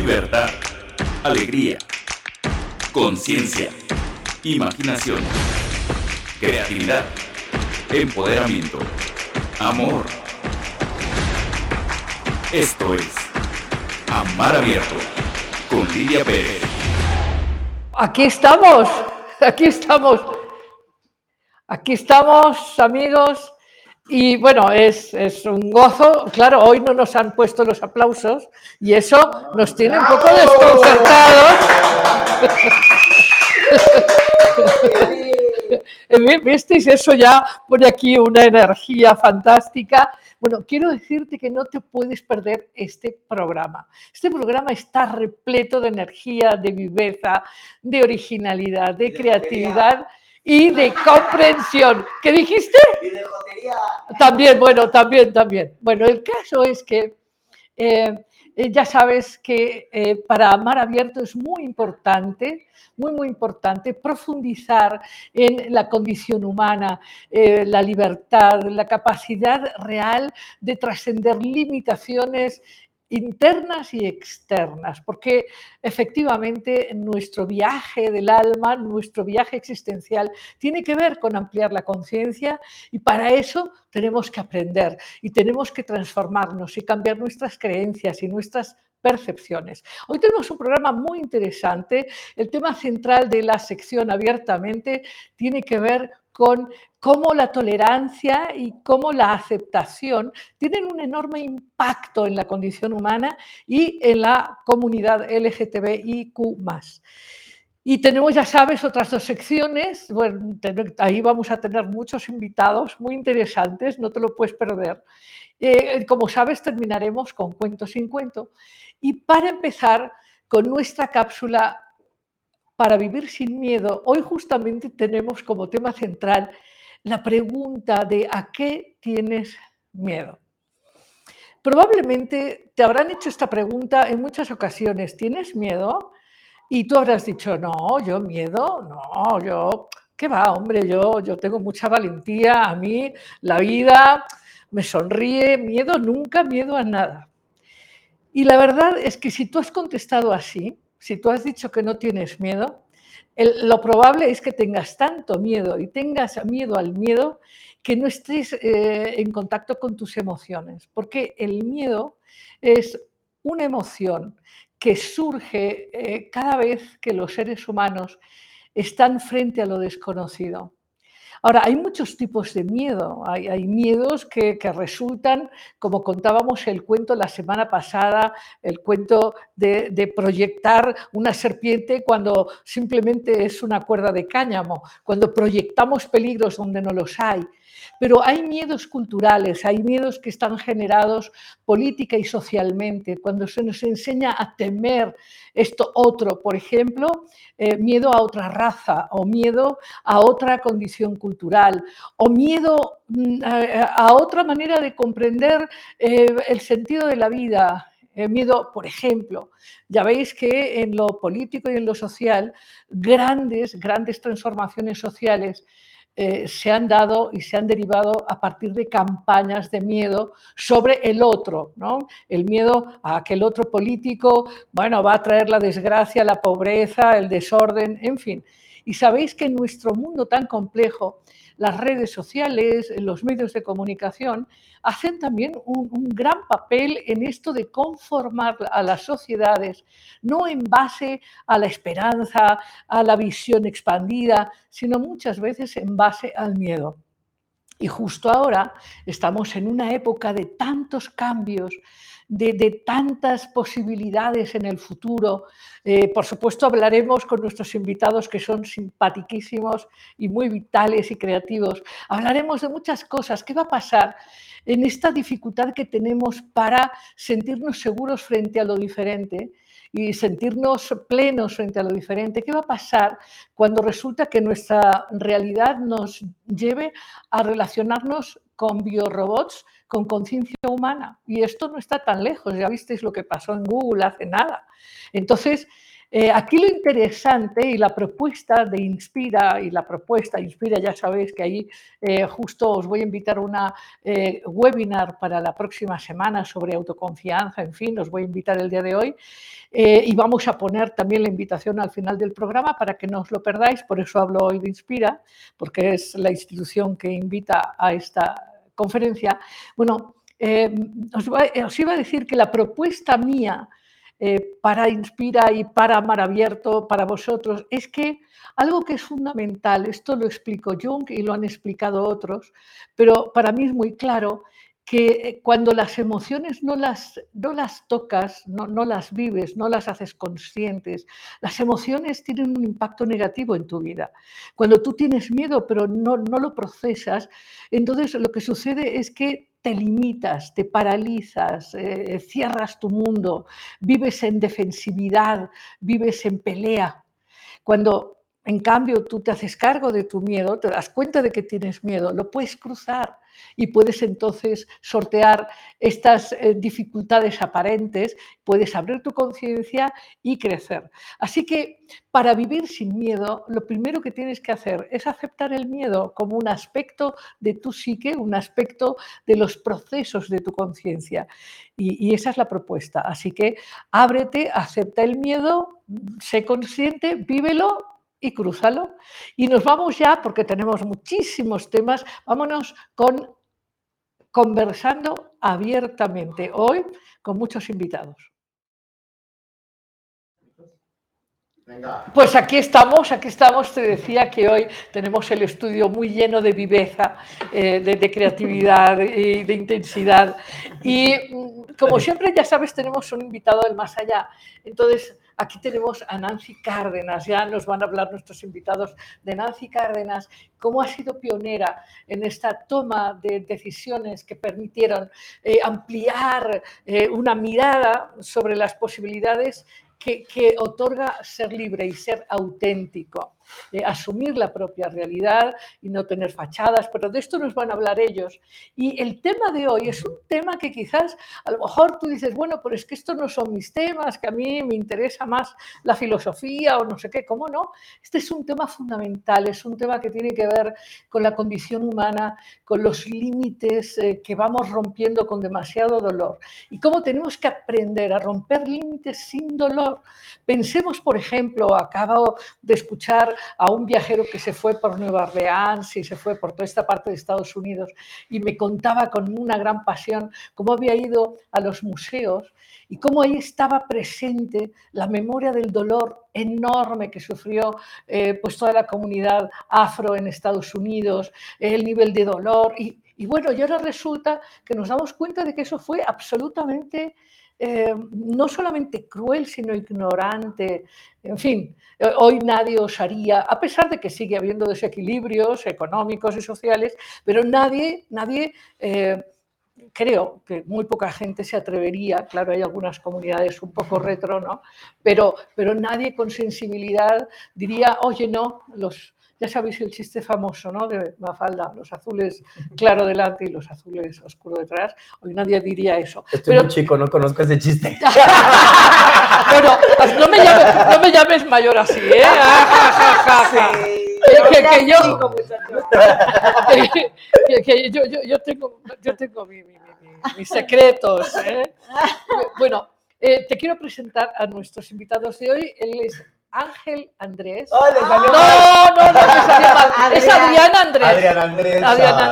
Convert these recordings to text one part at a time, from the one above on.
libertad, alegría, conciencia, imaginación, creatividad, empoderamiento, amor. Esto es Amar Abierto con Lidia Pérez. Aquí estamos, aquí estamos, aquí estamos amigos y bueno, es, es, un gozo. Claro, hoy no nos han puesto los aplausos y eso nos tiene un poco desconcertados. ¿Visteis? Eso ya pone aquí una energía fantástica. Bueno, quiero decirte que no te puedes perder este programa. Este programa está repleto de energía, de viveza, de originalidad, de creatividad y de comprensión. ¿Qué dijiste? Y de jotería. También, bueno, también, también. Bueno, el caso es que eh, eh, ya sabes que eh, para Amar Abierto es muy importante, muy, muy importante profundizar en la condición humana, la libertad, la capacidad real de trascender limitaciones internas y externas, porque efectivamente nuestro viaje del alma, nuestro viaje existencial, tiene que ver con ampliar la conciencia y para eso tenemos que aprender y tenemos que transformarnos y cambiar nuestras creencias y nuestras percepciones. Hoy tenemos un programa muy interesante. El tema central de la sección abiertamente tiene que ver con cómo la tolerancia y cómo la aceptación tienen un enorme impacto en la condición humana y en la comunidad LGTBIQ. Y tenemos, ya sabes, otras dos secciones. Bueno, ahí vamos a tener muchos invitados muy interesantes, no te lo puedes perder. Eh, como sabes, terminaremos con cuento sin cuento. Y para empezar, con nuestra cápsula para vivir sin miedo, hoy justamente tenemos como tema central la pregunta de ¿a qué tienes miedo? Probablemente te habrán hecho esta pregunta en muchas ocasiones. ¿Tienes miedo? Y tú habrás dicho, no, yo miedo, no, yo, ¿qué va, hombre? Yo, yo tengo mucha valentía, a mí la vida me sonríe, miedo nunca, miedo a nada. Y la verdad es que si tú has contestado así, si tú has dicho que no tienes miedo, lo probable es que tengas tanto miedo y tengas miedo al miedo que no estés eh, en contacto con tus emociones, porque el miedo es una emoción que surge eh, cada vez que los seres humanos están frente a lo desconocido. Ahora, hay muchos tipos de miedo. Hay, miedos que, resultan, como contábamos el cuento la semana pasada, el cuento de, proyectar una serpiente cuando simplemente es una cuerda de cáñamo, cuando proyectamos peligros donde no los hay. Pero hay miedos culturales, hay miedos que están generados política y socialmente, cuando se nos enseña a temer esto otro, por ejemplo, eh, miedo a otra raza o miedo a otra condición cultural o miedo mm, a, otra manera de comprender eh, el sentido de la vida, eh, miedo, por ejemplo, ya veis que en lo político y en lo social, grandes, grandes transformaciones sociales eh, se han dado y se han derivado a partir de campañas de miedo sobre el otro, ¿no? El miedo a que el otro político, bueno, va a traer la desgracia, la pobreza, el desorden, en fin. Y sabéis que en nuestro mundo tan complejo, las redes sociales, los medios de comunicación, hacen también un, gran papel en esto de conformar a las sociedades, no en base a la esperanza, a la visión expandida, sino muchas veces en base al miedo. Y justo ahora estamos en una época de tantos cambios, de, tantas posibilidades en el futuro. Eh, por supuesto, hablaremos con nuestros invitados que son simpatiquísimos y muy vitales y creativos. Hablaremos de muchas cosas. ¿Qué va a pasar en esta dificultad que tenemos para sentirnos seguros frente a lo diferente? y sentirnos plenos frente a lo diferente. ¿Qué va a pasar cuando resulta que nuestra realidad nos lleve a relacionarnos con biorobots con conciencia humana. Y esto no está tan lejos, ya visteis lo que pasó en Google hace nada. Entonces, Eh, aquí lo interesante y la propuesta de Inspira, y la propuesta Inspira, ya sabéis que ahí eh, justo os voy a invitar a una eh, webinar para la próxima semana sobre autoconfianza, en fin, os voy a invitar el día de hoy. y vamos a poner también la invitación al final del programa para que no os lo perdáis, por eso hablo hoy de Inspira, porque es la institución que invita a esta conferencia. Bueno, os iba a decir que la propuesta mía, eh, para Inspira y para Mar Abierto, para vosotros, es que algo que es fundamental, esto lo explicó Jung y lo han explicado otros, pero para mí es muy claro que eh, cuando las emociones no las, no las tocas, no, no, las vives, no las haces conscientes, las emociones tienen un impacto negativo en tu vida. Cuando tú tienes miedo pero no, no lo procesas, entonces lo que sucede es que te limitas, te paralizas, eh, cierras tu mundo, vives en defensividad, vives en pelea. Cuando en cambio tú te haces cargo de tu miedo, te das cuenta de que tienes miedo, lo puedes cruzar y puedes entonces sortear estas eh, dificultades aparentes, puedes abrir tu conciencia y crecer. Así que para vivir sin miedo, lo primero que tienes que hacer es aceptar el miedo como un aspecto de tu psique, un aspecto de los procesos de tu conciencia. Y, esa es la propuesta. Así que ábrete, acepta el miedo, sé consciente, vívelo y crúzalo. Y nos vamos ya, porque tenemos muchísimos temas, vámonos con conversando abiertamente hoy con muchos invitados. Pues aquí estamos, aquí estamos. Te decía que hoy tenemos el estudio muy lleno de viveza, eh, de, creatividad y de intensidad. Y mm, como siempre, ya sabes, tenemos un invitado del más allá. Entonces, Aquí tenemos a Nancy Cárdenas, ya nos van a hablar nuestros invitados de Nancy Cárdenas, cómo ha sido pionera en esta toma de decisiones que permitieron eh, ampliar eh, una mirada sobre las posibilidades que, otorga ser libre y ser auténtico, asumir la propia realidad y no tener fachadas, pero de esto nos van a hablar ellos. Y el tema de hoy es un tema que quizás a lo mejor tú dices, bueno, pero es que estos no son mis temas, que a mí me interesa más la filosofía o no sé qué, ¿cómo no? Este es un tema fundamental, es un tema que tiene que ver con la condición humana, con los límites eh, que vamos rompiendo con demasiado dolor y cómo tenemos que aprender a romper límites sin dolor Pensemos, por ejemplo, acabo de escuchar a un viajero que se fue por Nueva Orleans y se fue por toda esta parte de Estados Unidos y me contaba con una gran pasión cómo había ido a los museos y cómo ahí estaba presente la memoria del dolor enorme que sufrió eh, pues toda la comunidad afro en Estados Unidos, el nivel de dolor. Y, bueno, y ahora resulta que nos damos cuenta de que eso fue absolutamente eh, no solamente cruel, sino ignorante. En fin, eh, hoy nadie osaría, a pesar de que sigue habiendo desequilibrios económicos y sociales, pero nadie, nadie eh, creo que muy poca gente se atrevería, claro, hay algunas comunidades un poco retro, ¿no? Pero, pero nadie con sensibilidad diría, oye, no, los, ya sabéis el chiste famoso, ¿no? De Mafalda, los azules claro delante y los azules oscuro detrás. Hoy nadie diría eso. Estoy muy chico, no conozco ese chiste. bueno, pues no, me llames, no me llames mayor así, ¿eh? Que, que, yo, que, yo, yo, yo, tengo, yo tengo mi, mi, mis secretos. ¿eh? Bueno, eh, te quiero presentar a nuestros invitados de hoy. Él es Ángel Andrés. Oh, no, no, no, es Adriana Andrés. Adriana Andrés. Adriana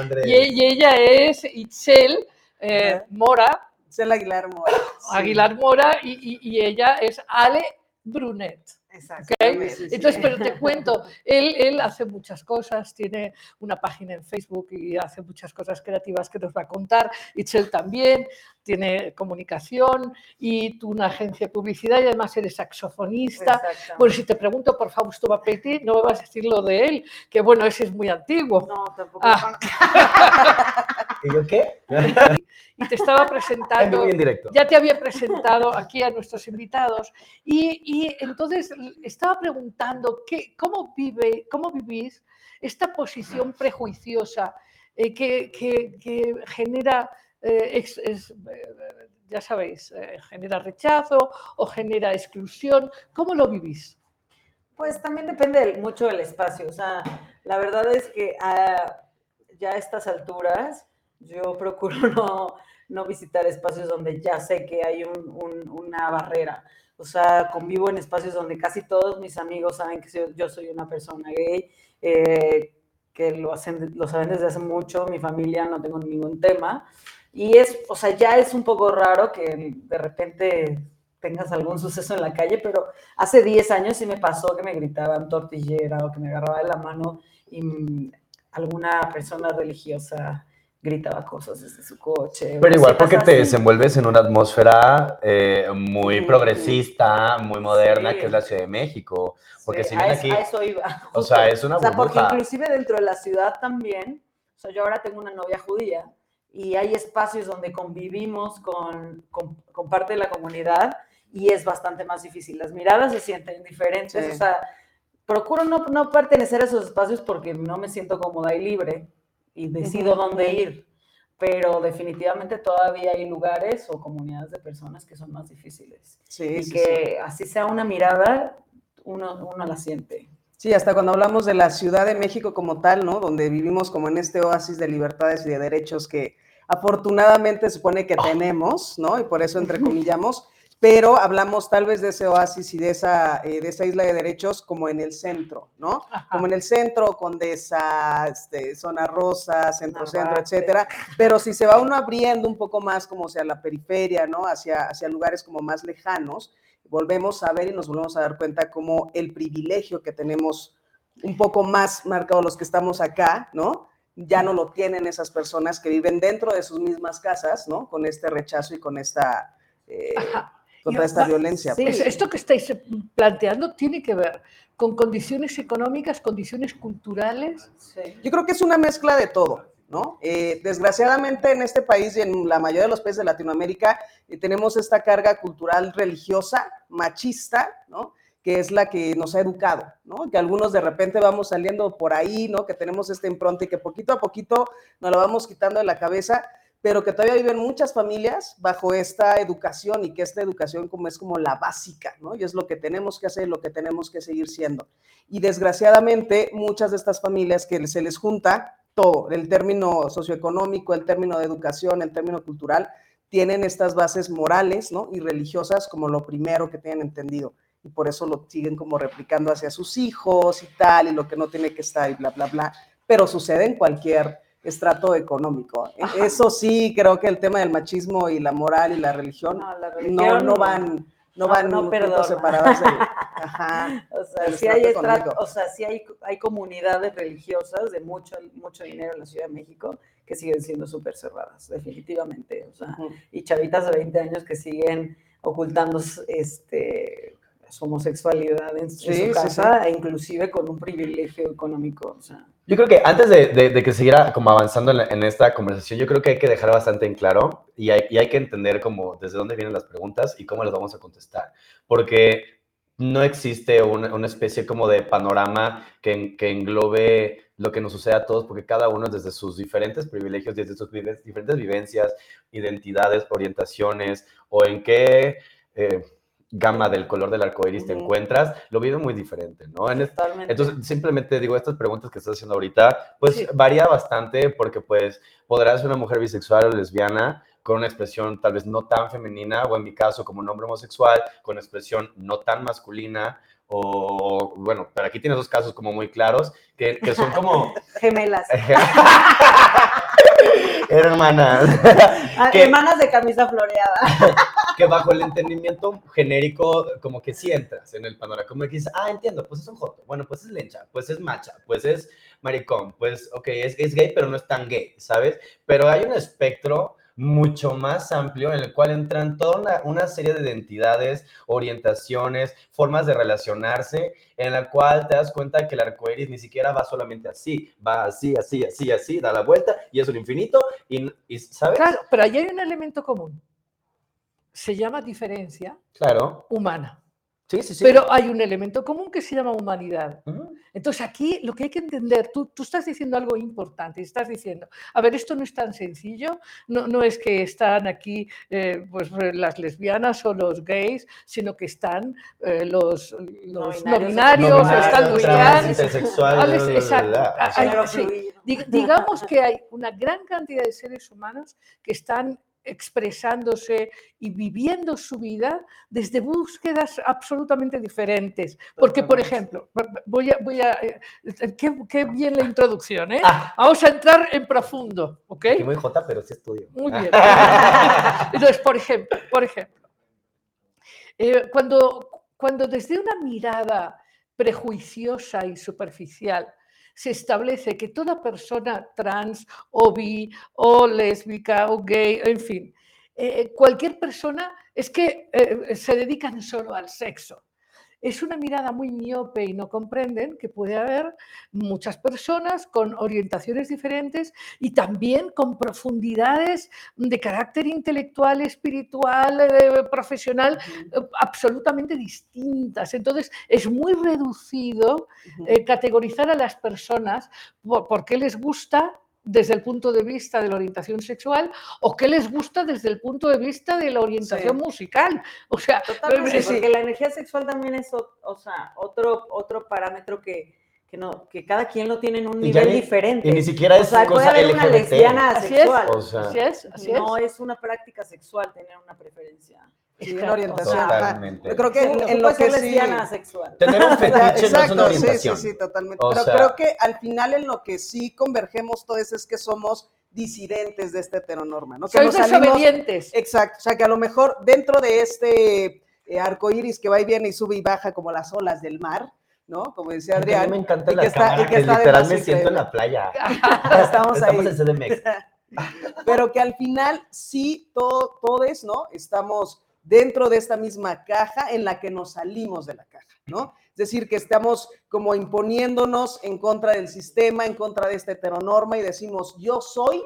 Andrés. Y, ella es Itzel eh, Mora. Itzel Aguilar Mora. Aguilar Mora y, y, ella es Ale Brunet. Exacto. Entonces, pero te cuento, él, él hace muchas cosas, tiene una página en Facebook y hace muchas cosas creativas que nos va a contar. Itzel también tiene comunicación y tú una agencia de publicidad y además eres saxofonista. Bueno, si te pregunto por Fausto Bapetti, no me vas a decir lo de él, que bueno, ese es muy antiguo. No, tampoco. Ah. ¿Y yo qué? y te estaba presentando, ya te había presentado aquí a nuestros invitados y, y entonces estaba preguntando qué, cómo, vive, cómo vivís esta posición prejuiciosa eh, que, que, que, genera eh, eh, ya sabéis, eh, genera rechazo o genera exclusión. ¿Cómo lo vivís? Pues también depende mucho del espacio. O sea, la verdad es que a, ya a estas alturas yo procuro no, no visitar espacios donde ya sé que hay un- un- una barrera. O sea, convivo en espacios donde casi todos mis amigos saben que yo soy una persona gay, eh, que lo, hacen, lo saben desde hace mucho, mi familia no tengo ningún tema. Y es, o sea, ya es un poco raro que de repente tengas algún suceso en la calle, pero hace 10 años sí me pasó que me gritaban tortillera o que me agarraba de la mano y alguna persona religiosa gritaba cosas desde su coche. Pero igual porque cositas te así. desenvuelves en una atmósfera eh, muy progresista, muy moderna, que es la Ciudad de México. Porque Sí, si a bien aquí, a eso iba. o sea, es una O sea, porque burbuja. inclusive dentro de la ciudad también, o sea, yo ahora tengo una novia judía y hay espacios donde convivimos con, con, con parte de la comunidad y es bastante más difícil. Las miradas se sienten diferentes, Sí. o sea, procuro no, no pertenecer a esos espacios porque no me siento cómoda y libre y decido dónde ir, pero definitivamente todavía hay lugares o comunidades de personas que son más difíciles Sí, y sí, que así sea una mirada, uno, uno la siente. Sí, hasta cuando hablamos de la Ciudad de México como tal, ¿no? Donde vivimos como en este oasis de libertades y de derechos que afortunadamente supone que tenemos, ¿no? Y por eso entrecomillamos, pero hablamos tal vez de ese oasis y de esa, eh, de esa isla de derechos como en el centro, ¿no? Como en el centro, Condesa, este, Zona Rosa, Centro Centro, etcétera. Pero si se va uno abriendo un poco más como hacia la periferia, ¿no? Hacia, hacia lugares como más lejanos, volvemos a ver y nos volvemos a dar cuenta como el privilegio que tenemos un poco más marcado los que estamos acá, ¿no? Ya no lo tienen esas personas que viven dentro de sus mismas casas, ¿no? Con este rechazo y con esta, eh, contra esta va- violencia. sí. pues. Es- Esto que estáis eh, planteando tiene que ver con condiciones económicas, condiciones culturales. Yo creo que es una mezcla de todo, Eh, desgraciadamente en este país y en la mayoría de los países de Latinoamérica eh, tenemos esta carga cultural religiosa, machista. Que es la que nos ha educado. Que algunos de repente vamos saliendo por ahí, ¿no? Que tenemos esta impronta y que poquito a poquito nos lo vamos quitando de la cabeza, pero que todavía viven muchas familias bajo esta educación y que esta educación como es como la básica. Y es lo que tenemos que hacer, lo que tenemos que seguir siendo. Y desgraciadamente muchas de estas familias que se les junta todo, el término socioeconómico, el término de educación, el término cultural, tienen estas bases morales, ¿no? Y religiosas como lo primero que tienen entendido. Y por eso lo siguen como replicando hacia sus hijos y tal, y lo que no tiene que estar y bla, bla, bla. Pero sucede en cualquier estrato económico. E- Eso sí, creo que el tema del machismo y la moral y la religión No, la no, religión no van, no, no- van no separadas. del- ajá. O sea, sí hay, estrato o sea, sí hay, hay comunidades religiosas de mucho, mucho dinero en la Ciudad de México que siguen siendo súper cerradas, definitivamente. O sea, y chavitas de 20 años que siguen ocultando este, su homosexualidad en, en Sí, sí, su sí. casa, e inclusive con un privilegio económico. O sea, Yo creo que antes de, de- de que siguiera como avanzando en, la- en esta conversación, yo creo que hay que dejar bastante en claro y hay, y hay que entender como desde dónde vienen las preguntas y cómo las vamos a contestar. Porque no existe una, una especie como de panorama que, en- que englobe lo que nos sucede a todos, porque cada uno desde sus diferentes privilegios, desde sus diferentes vivencias, identidades, orientaciones o en qué eh, gama del color del arco iris te encuentras, lo vive muy diferente, ¿no? En, totalmente. entonces, simplemente digo, estas preguntas que estás haciendo ahorita, pues Sí. varía bastante porque pues podrás ser una mujer bisexual o lesbiana con una expresión tal vez no tan femenina o en mi caso como un hombre homosexual con expresión no tan masculina o bueno, pero aquí tienes dos casos como muy claros que, que son como Gemelas. hermanas Ah, que- Hermanas de camisa floreada. que bajo el entendimiento genérico como que sí entras en el panorama, como que dices, ah, entiendo, pues es un joto, bueno, pues es lencha, pues es macha, pues es maricón, pues ok, es, es gay, pero no es tan gay, ¿sabes? Pero hay un espectro mucho más amplio en el cual entran toda una, una serie de identidades, orientaciones, formas de relacionarse, en la cual te das cuenta que el arco iris ni siquiera va solamente así, va así, así, así, así, da la vuelta y es un infinito, y, y ¿sabes? Claro, pero ahí hay un elemento común. Se llama diferencia Claro. humana. Sí, sí, sí. pero hay un elemento común que se llama humanidad. Entonces aquí lo que hay que entender, tú, tú estás diciendo algo importante, estás diciendo, a ver, esto no es tan sencillo, no, no es que están aquí eh, pues, las lesbianas o los gays, sino que están eh, los, los no binarios, No están los trans, trans, intersexual, Alex, bla, bla, bla, exacto. Ah, hay- sí. digamos que hay una gran cantidad de seres humanos que están expresándose y viviendo su vida desde búsquedas absolutamente diferentes. Porque, por ejemplo, voy a... Voy a eh, eh, qué, qué bien la introducción, ¿eh? Ah, Vamos a entrar en profundo, ¿ok? muy jota, pero sí estudio. Muy bien. Entonces, por ejemplo, por ejemplo, eh, cuando, cuando desde una mirada prejuiciosa y superficial se establece que toda persona trans o bi o lésbica o gay, en fin, eh, cualquier persona es que eh, se dedican solo al sexo. Es una mirada muy miope y no comprenden que puede haber muchas personas con orientaciones diferentes y también con profundidades de carácter intelectual, espiritual, eh, profesional, eh, absolutamente distintas. Entonces, es muy reducido eh, categorizar a las personas por, por qué les gusta desde el punto de vista de la orientación sexual o qué les gusta desde el punto de vista de la orientación musical. O sea, Totalmente, sí. porque la energía sexual también es o, o sea, otro, otro parámetro que, que, no, que cada quien lo tiene en un nivel ni- diferente. Y ni siquiera o es puede cosa una lesbiana Así. O sea, así es, así no es. es una práctica sexual tener una preferencia. Exacto. una orientación. Totalmente. Yo creo que Sí, en, en lo que sí. lesbiana sexual. tener un fetiche no es una Exacto, sí, orientación. sí, sí, totalmente. O Pero sea- creo que al final en lo que sí convergemos todos es que somos disidentes de esta heteronorma, ¿no? Que salimos- desobedientes. Exacto, o sea que a lo mejor dentro de este eh, arco iris que va y viene y sube y baja como las olas del mar, ¿no? Como decía A mí Adrián. me encanta y la que está- cámara, y que que, está literal además me siento en la playa. Estamos, Estamos ahí. en CDMX. Pero que al final sí, todo, todos, ¿no? Estamos dentro de esta misma caja en la que nos salimos de la caja, ¿no? Es decir, que estamos como imponiéndonos en contra del sistema, en contra de esta heteronorma y decimos, yo soy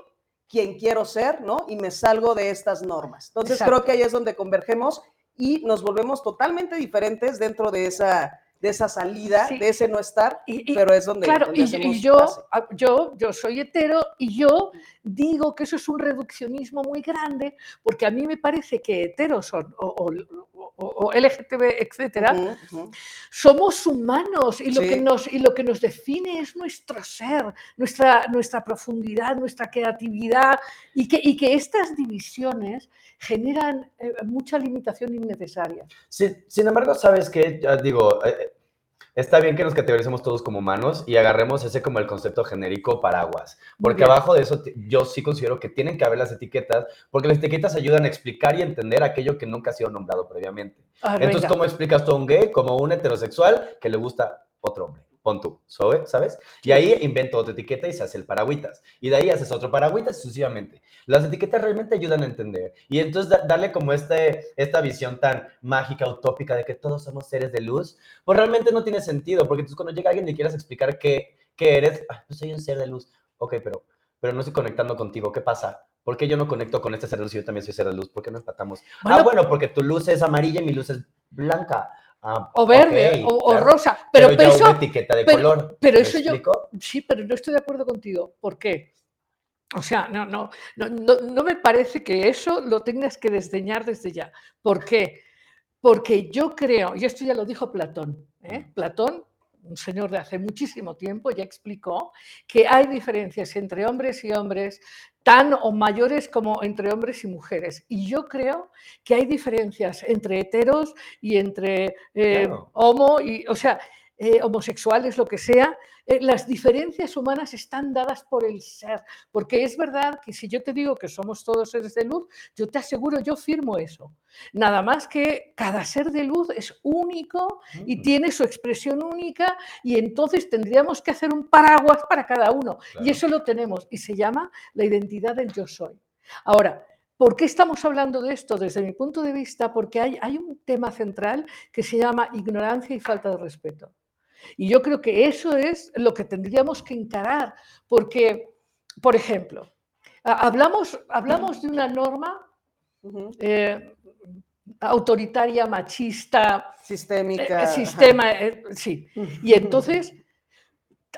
quien quiero ser, ¿no? Y me salgo de estas normas. Entonces Exacto. creo que ahí es donde convergemos y nos volvemos totalmente diferentes dentro de esa, de esa salida, Sí. de ese no estar, Y- y- pero es donde... Claro, donde y, yo, base. ah, yo, yo soy hetero y yo digo que eso es un reduccionismo muy grande porque a mí me parece que heteros son, o, o- o- o LGTB, etcétera, somos humanos y lo, que nos, y lo que nos define es nuestro ser, nuestra, nuestra profundidad, nuestra creatividad y que, y que estas divisiones generan eh, mucha limitación innecesaria. Sí, sin embargo, ¿sabes? Ya digo, eh, está bien que nos categoricemos todos como humanos y agarremos ese como el concepto genérico paraguas. Porque abajo de eso yo sí considero que tienen que haber las etiquetas, porque las etiquetas ayudan a explicar y entender aquello que nunca ha sido nombrado previamente. A ver, Entonces, venga. ¿cómo explicas tú a un gay como un heterosexual que le gusta otro hombre? Pon tú, ¿sabe- ¿sabes? Y ahí invento otra etiqueta y se hace el paragüitas. Y de ahí haces otro paragüitas sucesivamente. Las etiquetas realmente ayudan a entender. Y entonces da- darle como este, esta visión tan mágica, utópica de que todos somos seres de luz, pues realmente no tiene sentido, porque entonces cuando llega alguien y quieras explicar qué, qué eres, "Ah, pues soy un ser de luz. Ok, pero, pero no estoy conectando contigo. ¿Qué pasa? ¿Por qué yo no conecto con este ser de luz y yo también soy ser de luz? ¿Por qué no empatamos? Bueno, ah, bueno, porque tu luz es amarilla y mi luz es blanca. Ah, o verde o, rosa. Pero, pero eso, etiqueta de pero- color. pero ¿me eso yo-? Sí, pero no estoy de acuerdo contigo. ¿Por qué? O sea, no, no, no, no, no me parece que eso lo tengas que desdeñar desde ya. ¿Por qué? Porque yo creo, y esto ya lo dijo Platón, ¿eh? Platón, un señor de hace muchísimo tiempo, ya explicó que hay diferencias entre hombres y hombres tan o mayores como entre hombres y mujeres. Y yo creo que hay diferencias entre heteros y entre eh, Claro. homo, y, o sea, eh, homosexuales, lo que sea, eh, las diferencias humanas están dadas por el ser, porque es verdad que si yo te digo que somos todos seres de luz, yo te aseguro, yo firmo eso. Nada más que cada ser de luz es único y Mm, tiene su expresión única y entonces tendríamos que hacer un paraguas para cada uno. Claro. Y eso lo tenemos y se llama la identidad del yo soy. Ahora, ¿por qué estamos hablando de esto? Desde mi punto de vista, porque hay, hay un tema central que se llama ignorancia y falta de respeto. Y yo creo que eso es lo que tendríamos que encarar, porque, por ejemplo, hablamos, hablamos de una norma eh, autoritaria, machista, Sistémica. eh, sistema, eh, sí. Y entonces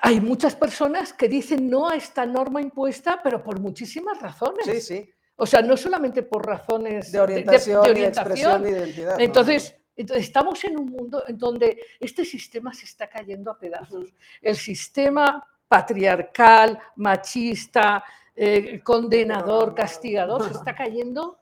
hay muchas personas que dicen no a esta norma impuesta, pero por muchísimas razones. Sí, sí. O sea, no solamente por razones De orientación, de y expresión de identidad. Entonces, entonces, estamos en un mundo en donde este sistema se está cayendo a pedazos. El sistema patriarcal, machista, eh, condenador, castigador, se está cayendo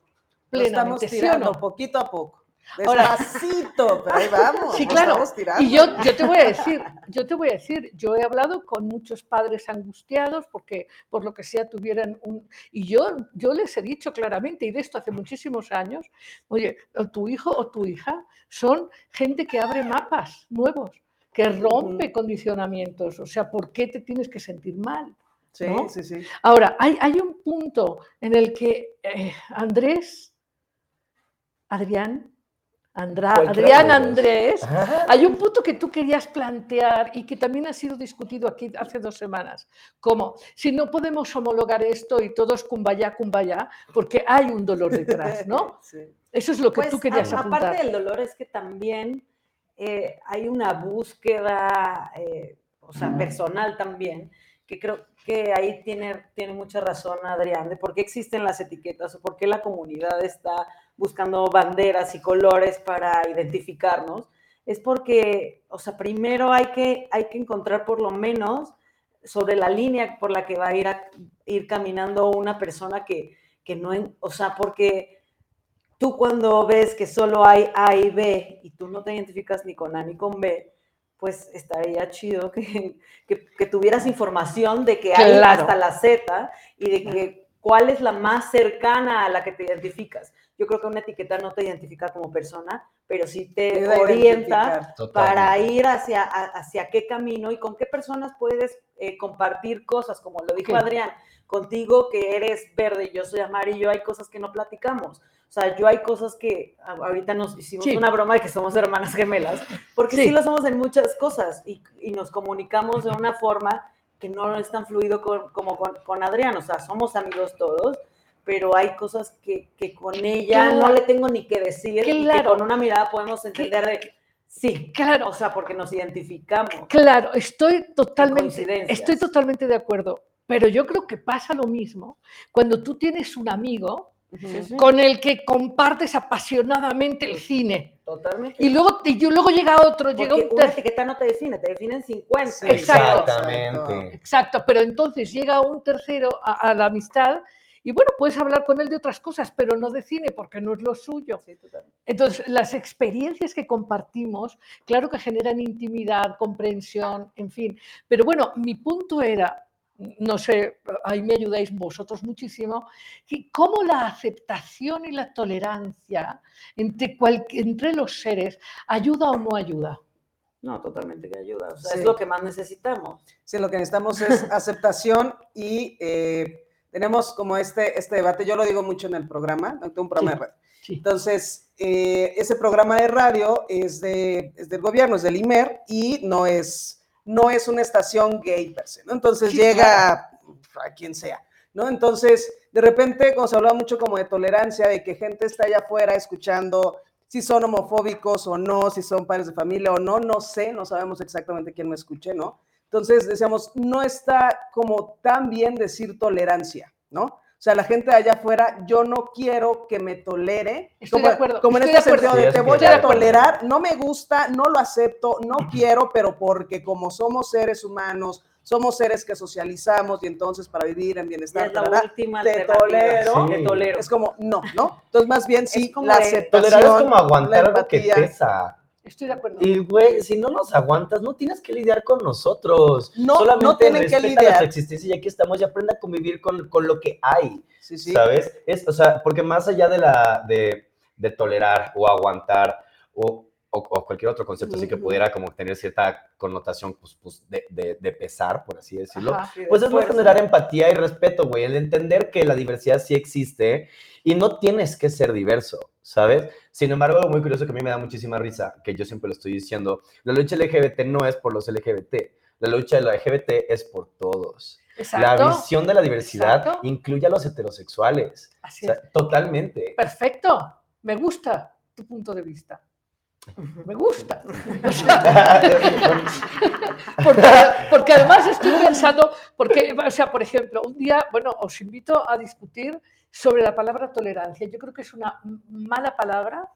Lo estamos plenamente, ¿sí o tirando no? poquito a poco. Despacito, pero ahí vamos. Sí, claro. tirando. Y yo, yo te voy a decir, yo te voy a decir, yo he hablado con muchos padres angustiados porque por lo que sea tuvieran un... Y yo, yo les he dicho claramente, y de esto hace muchísimos años, oye, o tu hijo o tu hija son gente que abre mapas nuevos, que rompe condicionamientos. O sea, ¿por qué te tienes que sentir mal? Sí, ¿no? sí, sí. Ahora, hay, hay un punto en el que eh, Andrés, Adrián, Adrián. Andrés, Ajá. hay un punto que tú querías plantear y que también ha sido discutido aquí hace dos semanas, como si no podemos homologar esto y todos cumbaya, cumbaya, porque hay un dolor detrás, ¿no? Sí. Eso es lo que Pues, tú querías a- apuntar. aparte del dolor es que también eh, hay una búsqueda, eh, o sea, personal también, que creo que ahí tiene, tiene mucha razón Adrián, de por qué existen las etiquetas o por qué la comunidad está buscando banderas y colores para identificarnos. Es porque, o sea, primero hay que, hay que encontrar por lo menos sobre la línea por la que va a ir, a- ir caminando una persona que, que no, o sea, porque tú cuando ves que solo hay A y B y tú no te identificas ni con A ni con B, pues estaría chido que, que- que tuvieras información de que hay Claro. hasta la Z y de que cuál es la más cercana a la que te identificas. Yo creo que una etiqueta no te identifica como persona, pero sí te a orienta para ir hacia, hacia qué camino y con qué personas puedes eh, compartir cosas, como lo dijo Ok. Adrián, contigo que eres verde y yo soy amarillo, hay cosas que no platicamos. O sea, yo hay cosas que a- ahorita nos hicimos Sí. una broma de que somos hermanas gemelas, porque Sí. sí, lo somos en muchas cosas y, y nos comunicamos de una forma que no es tan fluido con- como con, con Adrián. O sea, somos amigos todos, pero hay cosas que, que con ella Claro. no le tengo ni que decir y que Claro. con una mirada podemos entender de sí, Claro. o sea, porque nos identificamos. Claro, estoy totalmente, estoy totalmente de acuerdo, pero yo creo que pasa lo mismo cuando tú tienes un amigo con el que compartes apasionadamente el cine Totalmente. y luego, y yo- luego llega otro, llega Porque un una tercero. etiqueta no te define, te definen 50. Sí, Exacto. Exactamente. Exacto, pero entonces llega un tercero a, a la amistad y bueno, puedes hablar con él de otras cosas, pero no de cine porque no es lo suyo. Sí. Entonces, las experiencias que compartimos, claro que generan intimidad, comprensión, en fin. Pero bueno, mi punto era, no sé, ahí me ayudáis vosotros muchísimo, que cómo la aceptación y la tolerancia entre, cual- entre los seres ayuda o no ayuda. No, totalmente que ayuda. O sea, Sí. es lo que más necesitamos. Sí, lo que necesitamos es aceptación y eh, tenemos como este, este debate, yo lo digo mucho en el programa, tengo un programa Sí. de radio. Sí. Entonces, eh, ese programa de radio es, de, es del gobierno, es del IMER y no es, no es una estación gay per se, ¿no? Entonces Sí, llega a quien sea, ¿no? Entonces, de repente, como se hablaba mucho como de tolerancia, de que gente está allá afuera escuchando si son homofóbicos o no, si son padres de familia o no, no sé, no sabemos exactamente quién me escuche, ¿no? Entonces, decíamos, no está como tan bien decir tolerancia, ¿no? O sea, la gente de allá afuera, yo no quiero que me tolere. Estoy como, de acuerdo, Como en este de sentido de Sí, te voy a tolerar, no me gusta, no lo acepto, no quiero, pero porque como somos seres humanos, somos seres que socializamos y entonces para vivir en bienestar, es la última te tolero. Te tolero. es como, no, ¿no? Entonces, más bien, sí, como la de- aceptación. Tolerar es como aguantar la algo que pesa. Estoy de acuerdo. Y, güey, si no nos aguantas, no tienes que lidiar con nosotros. No, Solamente no tienen que lidiar. nuestra existencia y aquí estamos y aprenda a convivir con, con lo que hay, Sí, sí. ¿sabes? Es, o sea, porque más allá de la de, de tolerar o aguantar o, o- o cualquier otro concepto así que pudiera como tener cierta connotación pues, pues, de, de- de pesar, por así decirlo, Ajá. Sí, de pues es fuerza. generar empatía y respeto, güey, el entender que la diversidad sí existe y no tienes que ser diverso, ¿sabes? Sin embargo, algo muy curioso que a mí me da muchísima risa, que yo siempre lo estoy diciendo, la lucha LGBT no es por los LGBT, la lucha de la LGBT es por todos. Exacto. La visión de la diversidad Exacto. incluye a los heterosexuales, Así o sea, es. totalmente. Perfecto. Me gusta. tu punto de vista. Me gusta. Porque además estoy pensando, porque, o sea, por ejemplo, un día, bueno, os invito a discutir sobre la palabra tolerancia. Yo creo que es una mala palabra,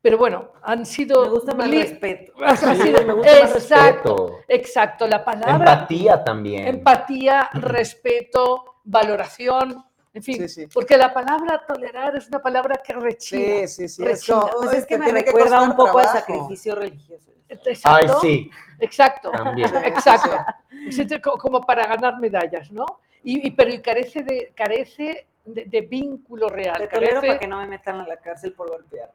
pero bueno, han sido... Me gusta más respeto. ha Sí, sido- me gusta más exacto, respeto. exacto, la palabra Empatía también. empatía, respeto, valoración, en fin, Sí, sí. porque la palabra tolerar es una palabra que rechina. Sí, sí, sí. Rechina. Pues "Ay, es que me recuerda un poco al trabajo". sacrificio religioso. Ay, Exacto, sí, exacto, también. exacto. Como para ganar medallas, ¿no? Y, y- pero y carece de carece de, de vínculo real. Te tolero para que no me metan a la cárcel por golpear.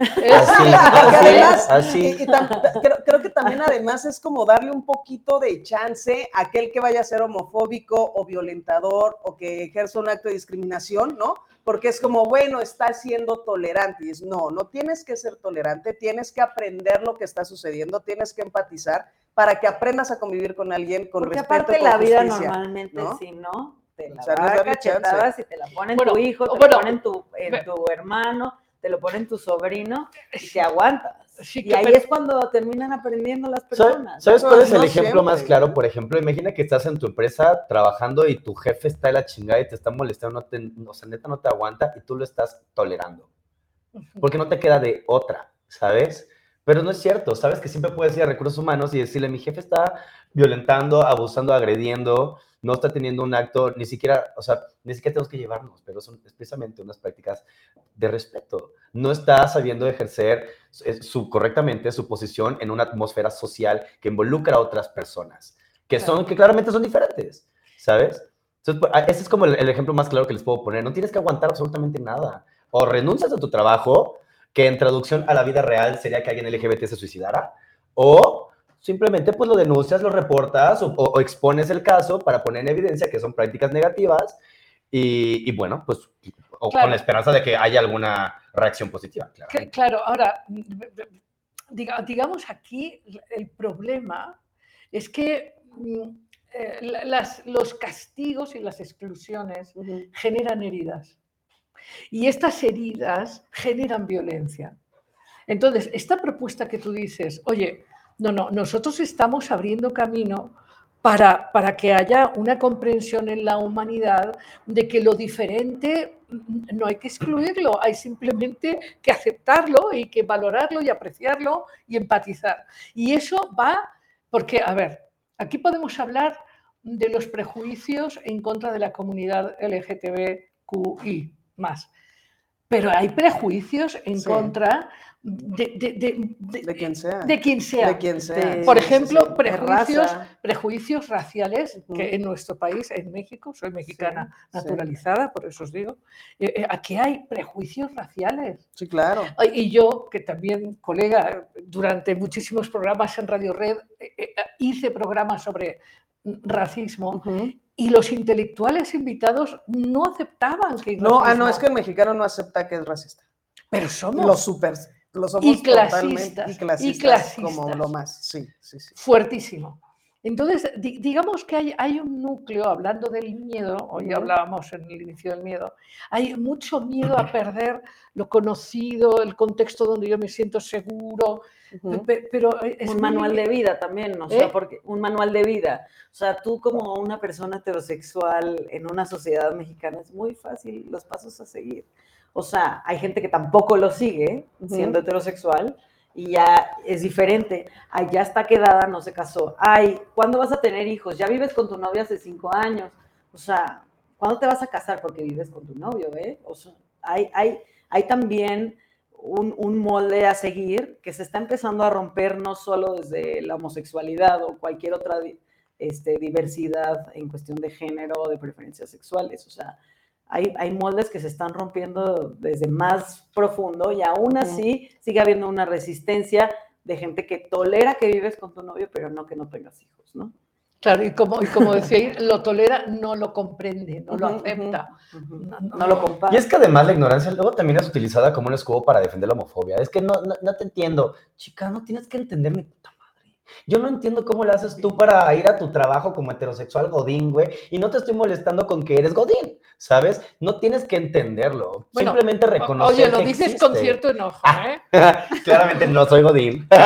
Así, Porque así, además, así. y- y tam- ta- creo, creo que también además es como darle un poquito de chance a aquel que vaya a ser homofóbico o violentador o que ejerza un acto de discriminación, ¿no? Porque es como, bueno, está siendo tolerante. Y es, no, no tienes que ser tolerante, tienes que aprender lo que está sucediendo, tienes que empatizar para que aprendas a convivir con alguien con Porque respeto. aparte con la vida justicia, normalmente, ¿no? si no, te la cachetadas y te la ponen Bueno, tu hijo, te bueno, la ponen tu, tu hermano, te lo ponen tu sobrino y te aguantas. Sí, Y ahí pero- es cuando terminan aprendiendo las ¿Sabes, personas. sabes cuál es el no ejemplo más claro? Por ejemplo, imagina que estás en tu empresa trabajando y tu jefe está de la chingada y te está molestando, no te- o sea, neta no te aguanta y tú lo estás tolerando. Porque no te queda de otra, ¿sabes? Pero no es cierto, sabes que siempre puedes ir a recursos humanos y decirle, mi jefe está violentando, abusando, agrediendo, no está teniendo un acto, ni siquiera, o sea, ni siquiera tenemos que llevarnos, pero son precisamente unas prácticas de respeto. No está sabiendo ejercer eh, su, correctamente su posición en una atmósfera social que involucra a otras personas, que, son, que claramente son diferentes, ¿sabes? Entonces, pues, ah, ese es como el, el ejemplo más claro que les puedo poner. No tienes que aguantar absolutamente nada. O renuncias a tu trabajo, que en traducción a la vida real sería que alguien LGBT se suicidara, o simplemente pues lo denuncias, lo reportas o, o- o expones el caso para poner en evidencia que son prácticas negativas y, y bueno, pues o Claro. con la esperanza de que haya alguna reacción positiva, claro. Que- Claro, ahora, diga- digamos aquí, el problema es que mm, eh, las- los castigos y las exclusiones generan heridas. Y estas heridas generan violencia. Entonces, esta propuesta que tú dices, oye, no, no, nosotros estamos abriendo camino para, para que haya una comprensión en la humanidad de que lo diferente mm, no hay que excluirlo, hay simplemente que aceptarlo y que valorarlo y apreciarlo y empatizar. Y eso va, porque, a ver, aquí podemos hablar de los prejuicios en contra de la comunidad LGTBQI más. Pero hay prejuicios en Sí. contra de, de- de- de- De quien sea. de quien sea. De quien sea. De- Por Sí, sí, ejemplo, sí. Prejuicios, prejuicios raciales que en nuestro país, en México, soy mexicana sí. naturalizada, por eso os digo, eh, eh, aquí hay prejuicios raciales. Sí, claro. Y yo, que también, colega, durante muchísimos programas en Radio Red, eh, eh, hice programas sobre racismo. Y los intelectuales invitados no aceptaban que No, ah, no, es que el mexicano no acepta que es racista. Pero somos Los super, los somos Y totalmente- clasistas, y y clasistas, como clasistas. lo más, sí, sí, sí. fuertísimo. Entonces, di- digamos que hay, hay un núcleo, hablando del miedo, hoy hablábamos en el inicio del miedo, hay mucho miedo a perder lo conocido, el contexto donde yo me siento seguro, Pe- pero es un muy manual li- de vida también, o ¿Eh? sea, porque un manual de vida. O sea, tú como una persona heterosexual en una sociedad mexicana es muy fácil los pasos a seguir. O sea, hay gente que tampoco lo sigue Ujú. siendo heterosexual y ya es diferente. Ay, ya está quedada, no se casó. Ay, ¿cuándo vas a tener hijos? Ya vives con tu novia hace cinco años. O sea, ¿cuándo te vas a casar? Porque vives con tu novio, ¿eh? O sea, hay, hay, hay también un, un molde a seguir que se está empezando a romper no solo desde la homosexualidad o cualquier otra este, diversidad en cuestión de género o de preferencias sexuales. O sea, hay, hay moldes que se están rompiendo desde más profundo y aún así sigue habiendo una resistencia de gente que tolera que vives con tu novio, pero no que no tengas hijos, ¿no? Claro, y como, y como decía, lo tolera, no lo comprende, no lo acepta. Ujú. No, No lo comparte. Y es que además la ignorancia luego también es utilizada como un escudo para defender la homofobia. Es que no, no, no te entiendo. Chica, no tienes que entender mi puta madre. Yo no entiendo cómo le haces tú para ir a tu trabajo como heterosexual godín, güey, y no te estoy molestando con que eres godín, ¿sabes? No tienes que entenderlo. Bueno, Simplemente O- reconocer Oye, lo que dices existe. con cierto enojo, ¿eh? Claramente no soy godín.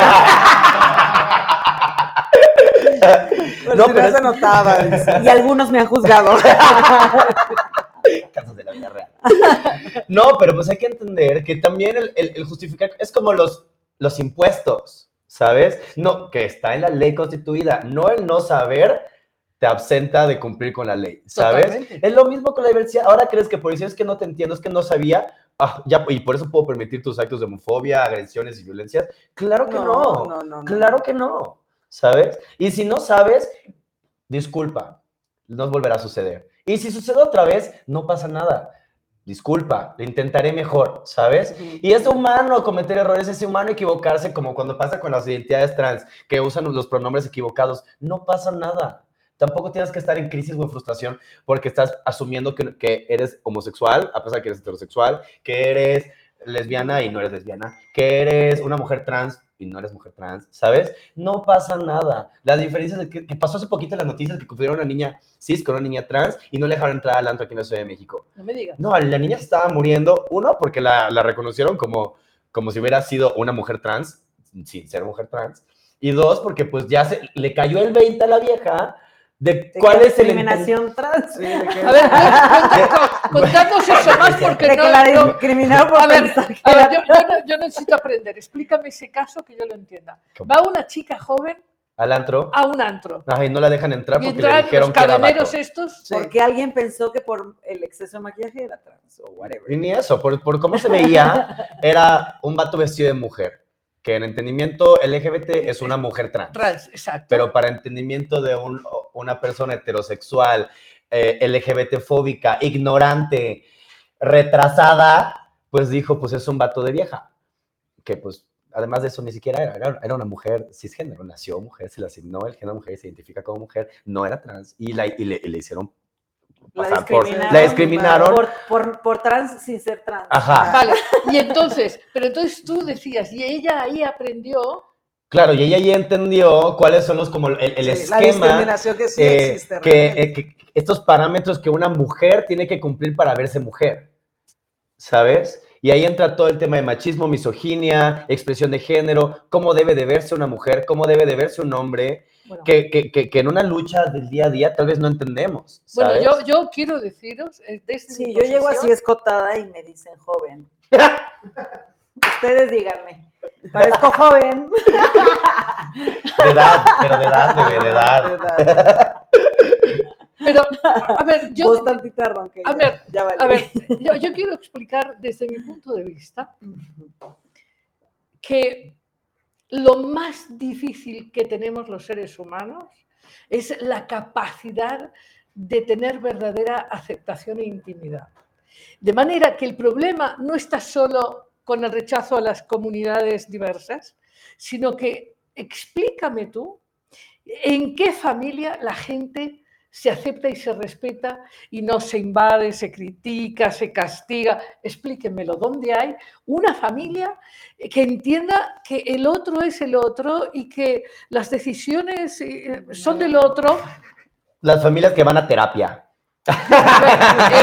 Pues No, si pero se es- notaba. Y algunos me han juzgado. casos de la vida real. No, pero pues hay que entender que también el, el- el justificar es como los, los impuestos, ¿sabes? No, que está en la ley constituida. No el no saber te absenta de cumplir con la ley, ¿sabes? Totalmente. Es lo mismo con la diversidad. Ahora crees que por decir es que no te entiendo, es que no sabía, ah, ya, y por eso puedo permitir tus actos de homofobia, agresiones y violencias. Claro que no. No, no, no, no. Claro que no, ¿sabes? Y si no sabes, disculpa, no volverá a suceder. Y si sucede otra vez, no pasa nada. Disculpa, lo intentaré mejor, ¿sabes? Y es humano cometer errores, es humano equivocarse, como cuando pasa con las identidades trans, que usan los pronombres equivocados. No pasa nada. Tampoco tienes que estar en crisis o en frustración porque estás asumiendo que, que eres homosexual, a pesar de que eres heterosexual, que eres lesbiana y no eres lesbiana, que eres una mujer trans y no eres mujer trans, ¿sabes? No pasa nada. La diferencia es que, que pasó hace poquito en las noticias que confundieron a una niña cis con una niña trans y no le dejaron entrar al antro aquí en la Ciudad de México. No me digas. No, la niña estaba muriendo, uno, porque la, la reconocieron como, como si hubiera sido una mujer trans, sin ser mujer trans, y dos, porque pues ya se, le cayó el 20 a la vieja de cuál es el... discriminación trans. Sí, que- A ver, contadnos eso más porque de no... que la discriminaron por a ver, pensar que a ver, era yo, yo no- yo necesito aprender. Explícame ese caso que yo lo entienda. ¿Cómo? Va una chica joven Al antro. a un antro. Ay, no la dejan entrar porque le dijeron los que era estos. Sí. Porque alguien pensó que por el exceso de maquillaje era trans o whatever. Y ni eso, por, por cómo se veía, era un vato vestido de mujer. Que en entendimiento LGBT es una mujer trans. Trans, exacto. pero para entendimiento de un- una persona heterosexual, eh, LGBT fóbica, ignorante, retrasada, pues dijo, pues es un vato de vieja. Que pues, además de eso, ni siquiera era, era, una mujer cisgénero, nació mujer, se le asignó el género mujer, se identifica como mujer, no era trans, y, la, y, le, y le hicieron La pasar por- discriminaron. la discriminaron. Por, por, por trans sin ser trans. Ajá. Vale, y entonces, pero entonces tú decías, y ella ahí aprendió, Claro, y ella ya entendió cuáles son los como el, el Sí, La esquema discriminación que sí eh, existe. que, eh, que estos parámetros que una mujer tiene que cumplir para verse mujer, ¿sabes? Y ahí entra todo el tema de machismo, misoginia, expresión de género, cómo debe de verse una mujer, cómo debe de verse un hombre, bueno, que, que, que, que en una lucha del día a día tal vez no entendemos. bueno ¿sabes? yo, yo quiero deciros, eh, desde Sí, mi yo llego así escotada y me dicen joven. Ustedes díganme. Parezco joven. De edad, pero de edad, bebé, de edad. ¿Verdad? Pero, a ver, yo, Vos tantita ronqué. a ver, ya vale. a ver, yo, yo quiero explicar desde mi punto de vista que lo más difícil que tenemos los seres humanos es la capacidad de tener verdadera aceptación e intimidad. De manera que el problema no está solo con el rechazo a las comunidades diversas, sino que explícame tú en qué familia la gente se acepta y se respeta y no se invade, se critica, se castiga. Explíquenmelo, ¿dónde hay una familia que entienda que el otro es el otro y que las decisiones eh, son del otro? Las familias que van a terapia. Eh,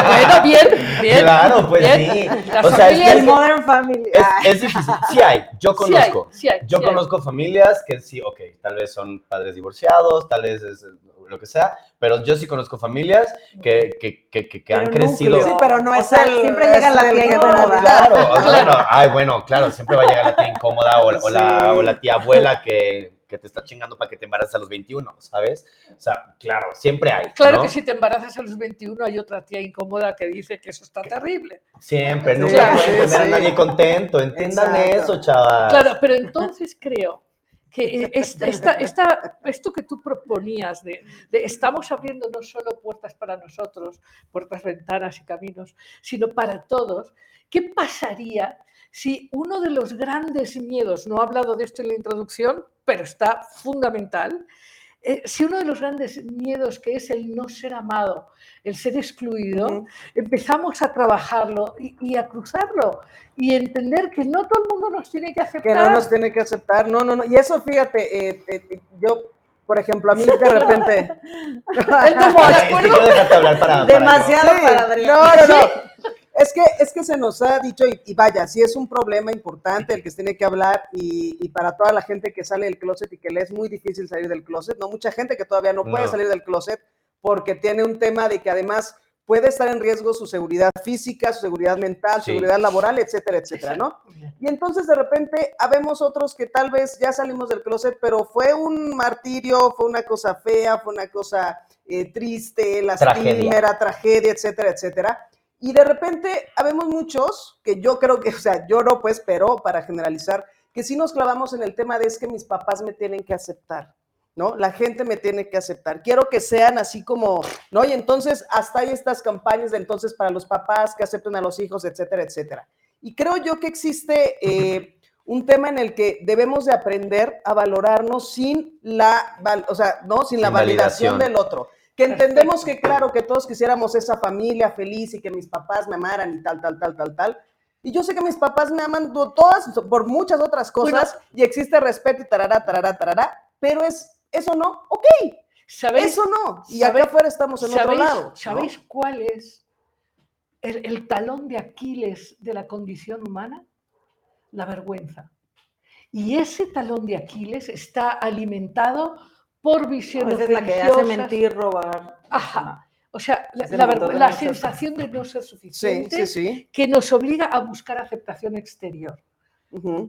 bueno, bien, bien. Claro, pues bien. sí. Las O sea, es el Modern Family. Es, Ay, es difícil. Sí hay, yo Sí hay, conozco. sí hay, Yo sí hay. conozco familias que sí, ok, tal vez son padres divorciados, tal vez es lo que sea, pero yo sí conozco familias que, que, que, que- que han crecido. Sí, pero no O es sea, el- siempre llega la tía incómoda. Claro, o sea, Claro. no, ay, bueno, claro, siempre va a llegar la tía incómoda o, la- o la, o la tía abuela que, que te está chingando para que te embaraces a los 21, ¿sabes? O sea, claro, siempre hay. Claro ¿no? que si te embarazas a los 21 hay otra tía incómoda que dice que eso está terrible. Siempre, nunca sí, pueden tener a nadie contento, entiendan Exacto. eso, chaval. Claro, pero entonces creo que eh, esta, esta- esta- esto que tú proponías de, de estamos abriendo no solo puertas para nosotros, puertas, ventanas y caminos, sino para todos, ¿qué pasaría si uno de los grandes miedos, no he hablado de esto en la introducción, pero está fundamental, eh, si uno de los grandes miedos que es el no ser amado, el ser excluido, Ujú. empezamos a trabajarlo y, y a cruzarlo y entender que no todo el mundo nos tiene que que aceptar. no nos tiene que aceptar. No, no, no. Y eso, fíjate, eh, eh, yo, por ejemplo, a mí de repente. Demasiado para Adrián. No, no, no. Es que, es que se nos ha dicho, y, y vaya, sí es un problema importante el que se tiene que hablar, y, y para toda la gente que sale del closet y que le es muy difícil salir del closet, ¿no? Mucha gente que todavía no puede No. salir del closet porque tiene un tema de que además puede estar en riesgo su seguridad física, su seguridad mental, Sí. seguridad laboral, etcétera, etcétera, ¿no? Y entonces de repente habemos otros que tal vez ya salimos del closet, pero fue un martirio, fue una cosa fea, fue una cosa eh, triste, lastimera, tragedia, etcétera, etcétera. Y de repente habemos muchos que yo creo que, o sea, yo no pues, pero para generalizar, que sí nos clavamos en el tema de es que mis papás me tienen que aceptar. ¿no? La gente me tiene que aceptar. Quiero que sean así como, ¿no? Y entonces hasta hay estas campañas de entonces para los papás que acepten a los hijos, etcétera, etcétera. Y creo yo que existe eh, un tema en el que debemos de aprender a valorarnos sin la, o sea, ¿no? Sin la Sin validación, validación. del otro. Que entendemos que, claro, que todos quisiéramos esa familia feliz y que mis papás me amaran y tal, tal, tal, tal, tal. Y yo sé que mis papás me aman todas por muchas otras cosas y existe respeto y tarará, tarará, tarará, pero es eso no, ok, ¿Sabéis? eso no. Y ¿Sabéis- acá afuera estamos en otro ¿Sabéis, lado. ¿no? ¿sabéis cuál es el, el talón de Aquiles de la condición humana? La vergüenza. Y ese talón de Aquiles está alimentado por visiones Esa es la que hace mentir, robar. Ajá. O sea, la, la sensación de no ser suficiente sí, sí. que nos obliga a buscar aceptación exterior.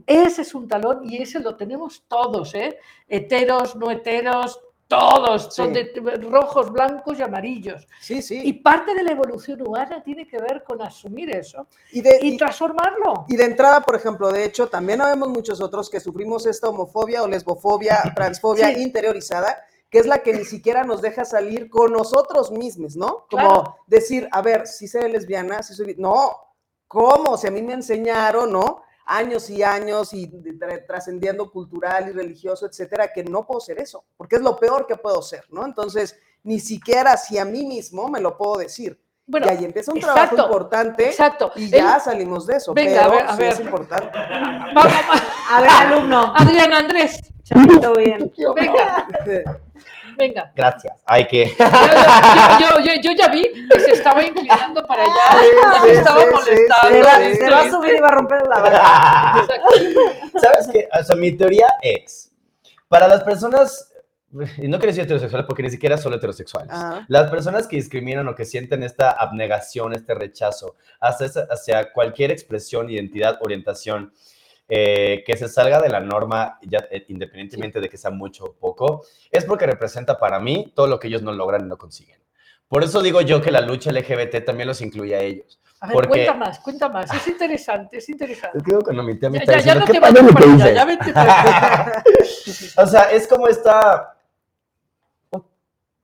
Ese es un talón y ese lo tenemos todos, ¿eh? Heteros, no heteros, todos, son Sí. de rojos, blancos y amarillos. Sí, sí. Y parte de la evolución humana tiene que ver con asumir eso Y de, y y- transformarlo. y de entrada, por ejemplo, de hecho, también habemos muchos otros que sufrimos esta homofobia o lesbofobia, transfobia Sí. interiorizada, que es la que ni siquiera nos deja salir con nosotros mismos, ¿no? Como Claro. decir, a ver, si soy lesbiana, si soy... No, ¿cómo? Si a mí me enseñaron, ¿no? Años y años y trascendiendo cultural y religioso, etcétera, que no puedo ser eso, porque es lo peor que puedo ser, ¿no? Entonces, ni siquiera si a mí mismo me lo puedo decir. Bueno, y ahí empieza un trabajo importante exacto. y ya salimos de eso, Venga, a pero ver, a sí ver. es importante. Va- va- A ver, alumno. Adrián Andrés, Chavito bien. venga, venga. Gracias. Hay que. Yo, yo- yo- yo- ya vi que se estaba inclinando para allá, Sí, me sí, estaba sí, sí, molestando. Se se va a subir y va a romper la barra. ¿Sabes qué? O sea, mi teoría es, para las personas, y no quiero decir heterosexuales porque ni siquiera son heterosexuales, Ajá. las personas que discriminan o que sienten esta abnegación, este rechazo hacia, hacia cualquier expresión, identidad, orientación, eh, que se salga de la norma, ya, eh, independientemente de que sea mucho o poco, es porque representa para mí todo lo que ellos no logran y no consiguen. Por eso digo yo que la lucha LGBT también los incluye a ellos. A ver, Porque- cuenta más, cuenta más. Es interesante, es interesante. Es que cuando mi tía me Ya, está ya, ya diciendo, no "¿Qué te vayas para allá, dices". ya vete para. O sea, es como esta.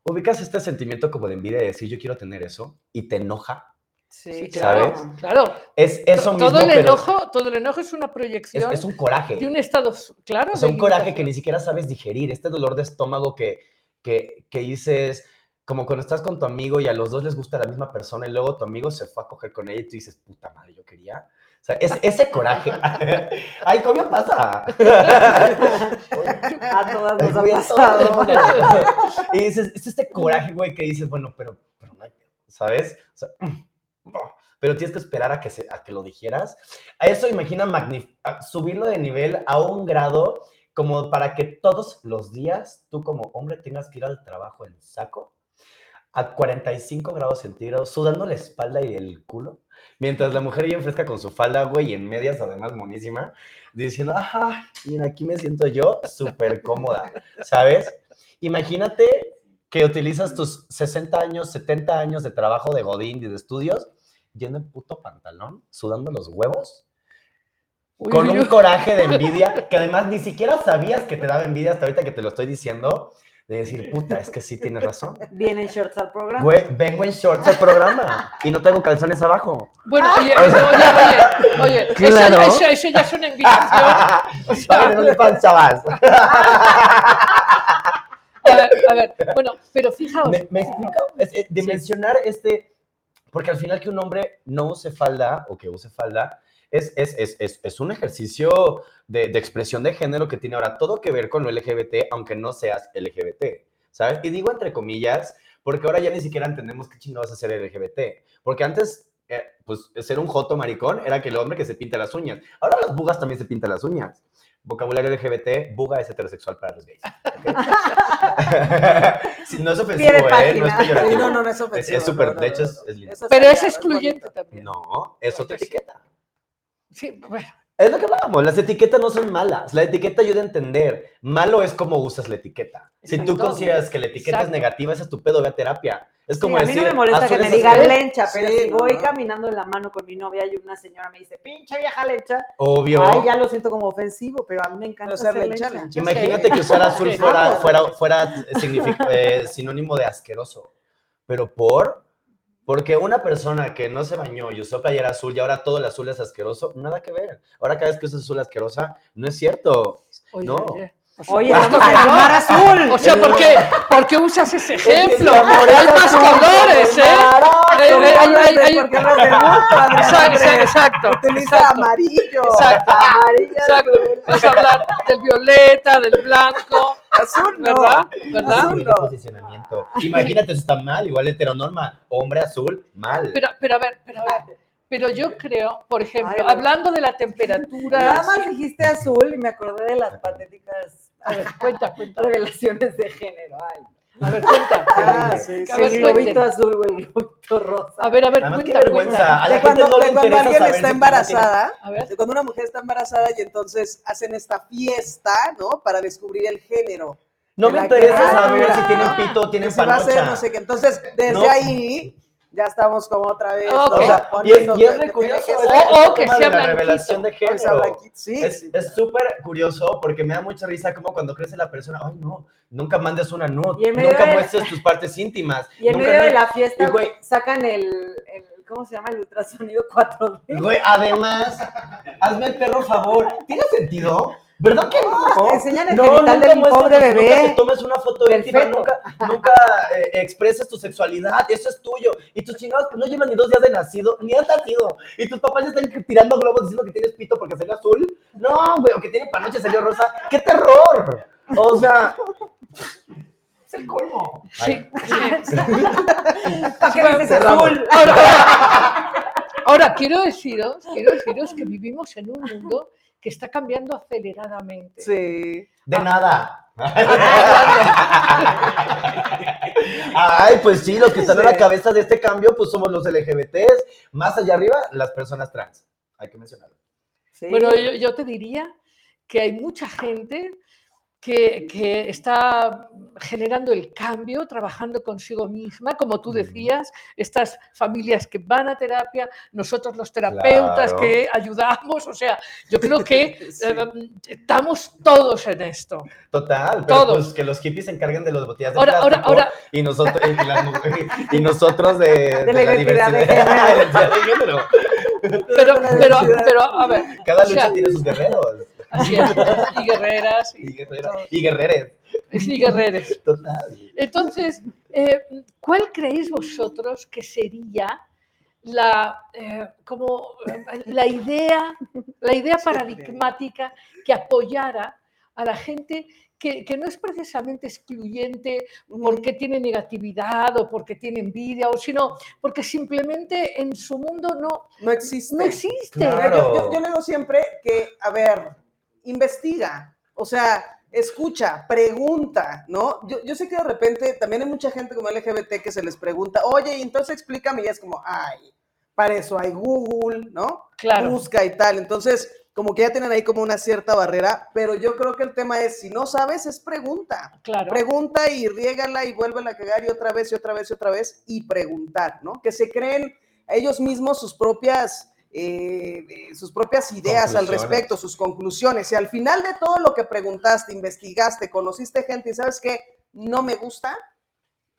Ubicas este sentimiento como de envidia de decir yo quiero tener eso y te enoja. Sí, claro, ¿sabes? claro. Es eso mismo, todo el pero enojo, todo el enojo es una es, proyección es un coraje. de un estado, claro. De un coraje que ni siquiera sabes digerir. Este dolor de estómago que, que, que dices, como cuando estás con tu amigo y a los dos les gusta la misma persona y luego tu amigo se fue a coger con ella y tú dices, puta madre, yo quería. O sea, es, ese coraje. Ay, ¿cómo me pasa? A todas nos ha Güey, pasado. y dices, es este coraje, güey, que dices, bueno, pero, pero no hay pedo", ¿sabes? O sea, pero tienes que esperar a que, se, a que lo dijeras. A eso imagina subirlo de nivel a un grado como para que todos los días tú como hombre tengas que ir al trabajo en saco a 45 grados centígrados, sudando la espalda y el culo, mientras la mujer bien fresca con su falda, güey, y en medias además monísima, diciendo, ajá, y aquí me siento yo súper cómoda, ¿sabes? Imagínate que utilizas tus 60 años, 70 años de trabajo de godín y de estudios, yendo en puto pantalón, sudando los huevos, Uy, con uy, un uy. coraje de envidia, que además ni siquiera sabías que te daba envidia hasta ahorita que te lo estoy diciendo, de decir, puta, es que sí tienes razón. Vienen shorts al programa. Güey, vengo en shorts al programa y no tengo calzones abajo. Bueno, oye, oye, oye, oye, Claro. eso, eso, eso ya es una invitación. O sea, no le pan, chavas. A ver, a ver, bueno, pero fijaos, ¿Me, me explico? Es, eh, dimensionar este, porque al final que un hombre no use falda o que use falda es, es, es, es, un ejercicio de, de expresión de género que tiene ahora todo que ver con lo LGBT, aunque no seas LGBT, ¿sabes? Y digo entre comillas, porque ahora ya ni siquiera entendemos qué chingados es LGBT, porque antes, eh, pues ser un joto maricón era que el hombre que se pinta las uñas, ahora las bugas también se pintan las uñas. Vocabulario LGBT, buga es heterosexual para los gays. no es ofensivo, ¿eh? No es peyorativo. No, no, no es ofensivo. Es súper, no, no, de hecho es, es lindo. Pero es excluyente también. No, es otra etiqueta. Sí, bueno, Es lo que hablábamos, las etiquetas no son malas, la etiqueta ayuda a entender. Malo es cómo usas la etiqueta. Si tú consideras que la etiqueta Exacto. es negativa, ese es tu pedo, ve a terapia. Es como Sí, a mí no me molesta que me digan lencha, pero Sí, si voy no. caminando de la mano con mi novia y una señora me dice, pinche vieja lencha, Obvio. ay, ya lo siento como ofensivo, pero a mí me encanta ser lencha, lencha. Imagínate que usar azul fuera, fuera, fuera signific- eh, sinónimo de asqueroso. Pero por, porque una persona que no se bañó y usó playera azul y ahora todo el azul es asqueroso, nada que ver. Ahora cada vez que usas azul asquerosa, no es cierto. oye, No. oye. Oye, Ah, vamos a no. llamar azul. O sea, ¿por qué, ¿por qué usas ese ejemplo? Hay más colores, ¿eh? Hay- hay- hay- ¿Por qué no te gusta, Exacto, exacto, Utiliza amarillo. Exacto. Exacto. Vas a hablar del violeta, del blanco, Azul, no. ¿verdad? ¿Verdad? Azul. Posicionamiento. Imagínate, eso está mal, igual heteronorma. Hombre azul, mal. Pero, pero a ver, pero a ver. Pero yo creo, por ejemplo, Ay, hablando de la temperatura. Nada más dijiste azul y me acordé de las patéticas A ver, cuenta, cuenta. revelaciones de género. Ay, A ver, cuenta. Ah, sí, A sí. el globito azul o el globito rosa. A ver, a ver, Además, qué cuenta, vergüenza. cuenta. A la De gente cuando, no le cuando interesa alguien saber está si- embarazada, A ver. de cuando una mujer está embarazada y entonces hacen esta fiesta, ¿no? Para descubrir el género. No me interesa saber si tienen ¿no? pito o tienen se va a hacer, panocha. no sé qué. Entonces, desde No. ahí ya estamos como otra vez. Ok. ¿no? O sea, y es, y re curioso que ese- ser- O- ese o que de sea la revelación de o sea, género. Sí, Es sí. súper curioso porque me da mucha risa como cuando crece la persona, ay no, nunca mandes una nude, nunca de- muestres tus partes íntimas. Y en nunca medio de la fiesta Y, güey- sacan el, el, ¿cómo se llama? El ultrasonido 4D. Güey, además, hazme el perro favor. ¿Tiene sentido? ¿Verdad que no? Enseñan el No, genital nunca de mi pobre Nunca te bebé. tomes una foto íntima, nunca, nunca eh, expreses tu sexualidad, eso es tuyo. Y tus chingados no llevan ni dos días de nacido, ni han nacido. Y tus papás ya están tirando globos diciendo que tienes pito porque salió azul. No, güey, o que tiene panoche salió rosa. ¡Qué terror! O sea, es el colmo. Sí, sí. ¿Para qué dices Cerramos. azul? Ahora, quiero deciros, quiero deciros que vivimos en un mundo que está cambiando aceleradamente. Sí. De nada. Ay, pues sí, los que están a la cabeza de este cambio, pues somos los LGBTs. Más allá arriba, las personas trans. Hay que mencionarlo. Sí. Bueno, yo, yo te diría que hay mucha gente que, que está generando el cambio, trabajando consigo misma, como tú decías, estas familias que van a terapia, nosotros los terapeutas Claro. que ayudamos, o sea, yo creo que Sí. eh, estamos todos en esto. Total, pero Todos. pues que los hippies se encarguen de los botellas de Ahora, ahora, plástico ahora, y nosotros y, mujeres- y nosotros de, de la la identidad de diversidad de de género. pero, pero, pero, a ver, Cada o sea, lucha tiene sus guerreros así es, y guerreras, y, guerreras, y guerreres. y guerreres. Total. Entonces, eh, ¿cuál creéis vosotros que sería la, eh, como, la, idea, la idea paradigmática que apoyara a la gente que, que no es precisamente excluyente porque tiene negatividad o porque tiene envidia, o sino porque simplemente en su mundo no, No existe. no existe. Claro. Yo, yo- yo le digo siempre que, a ver, investiga, o sea, escucha, pregunta, ¿no? Yo, yo sé que de repente también hay mucha gente como LGBT que se les pregunta, oye, y entonces explícame, y es como, ay, para eso hay Google, ¿no? Claro. Busca y tal. Entonces, como que ya tienen ahí como una cierta barrera, pero yo creo que el tema es, si no sabes, es pregunta. Claro. Pregunta y riégala y vuélvela a cagar y otra vez y otra vez y otra vez y preguntar, ¿no? Que se creen ellos mismos sus propias, eh, sus propias ideas al respecto, sus conclusiones. Y al final de todo lo que preguntaste, investigaste, conociste gente y sabes que no me gusta,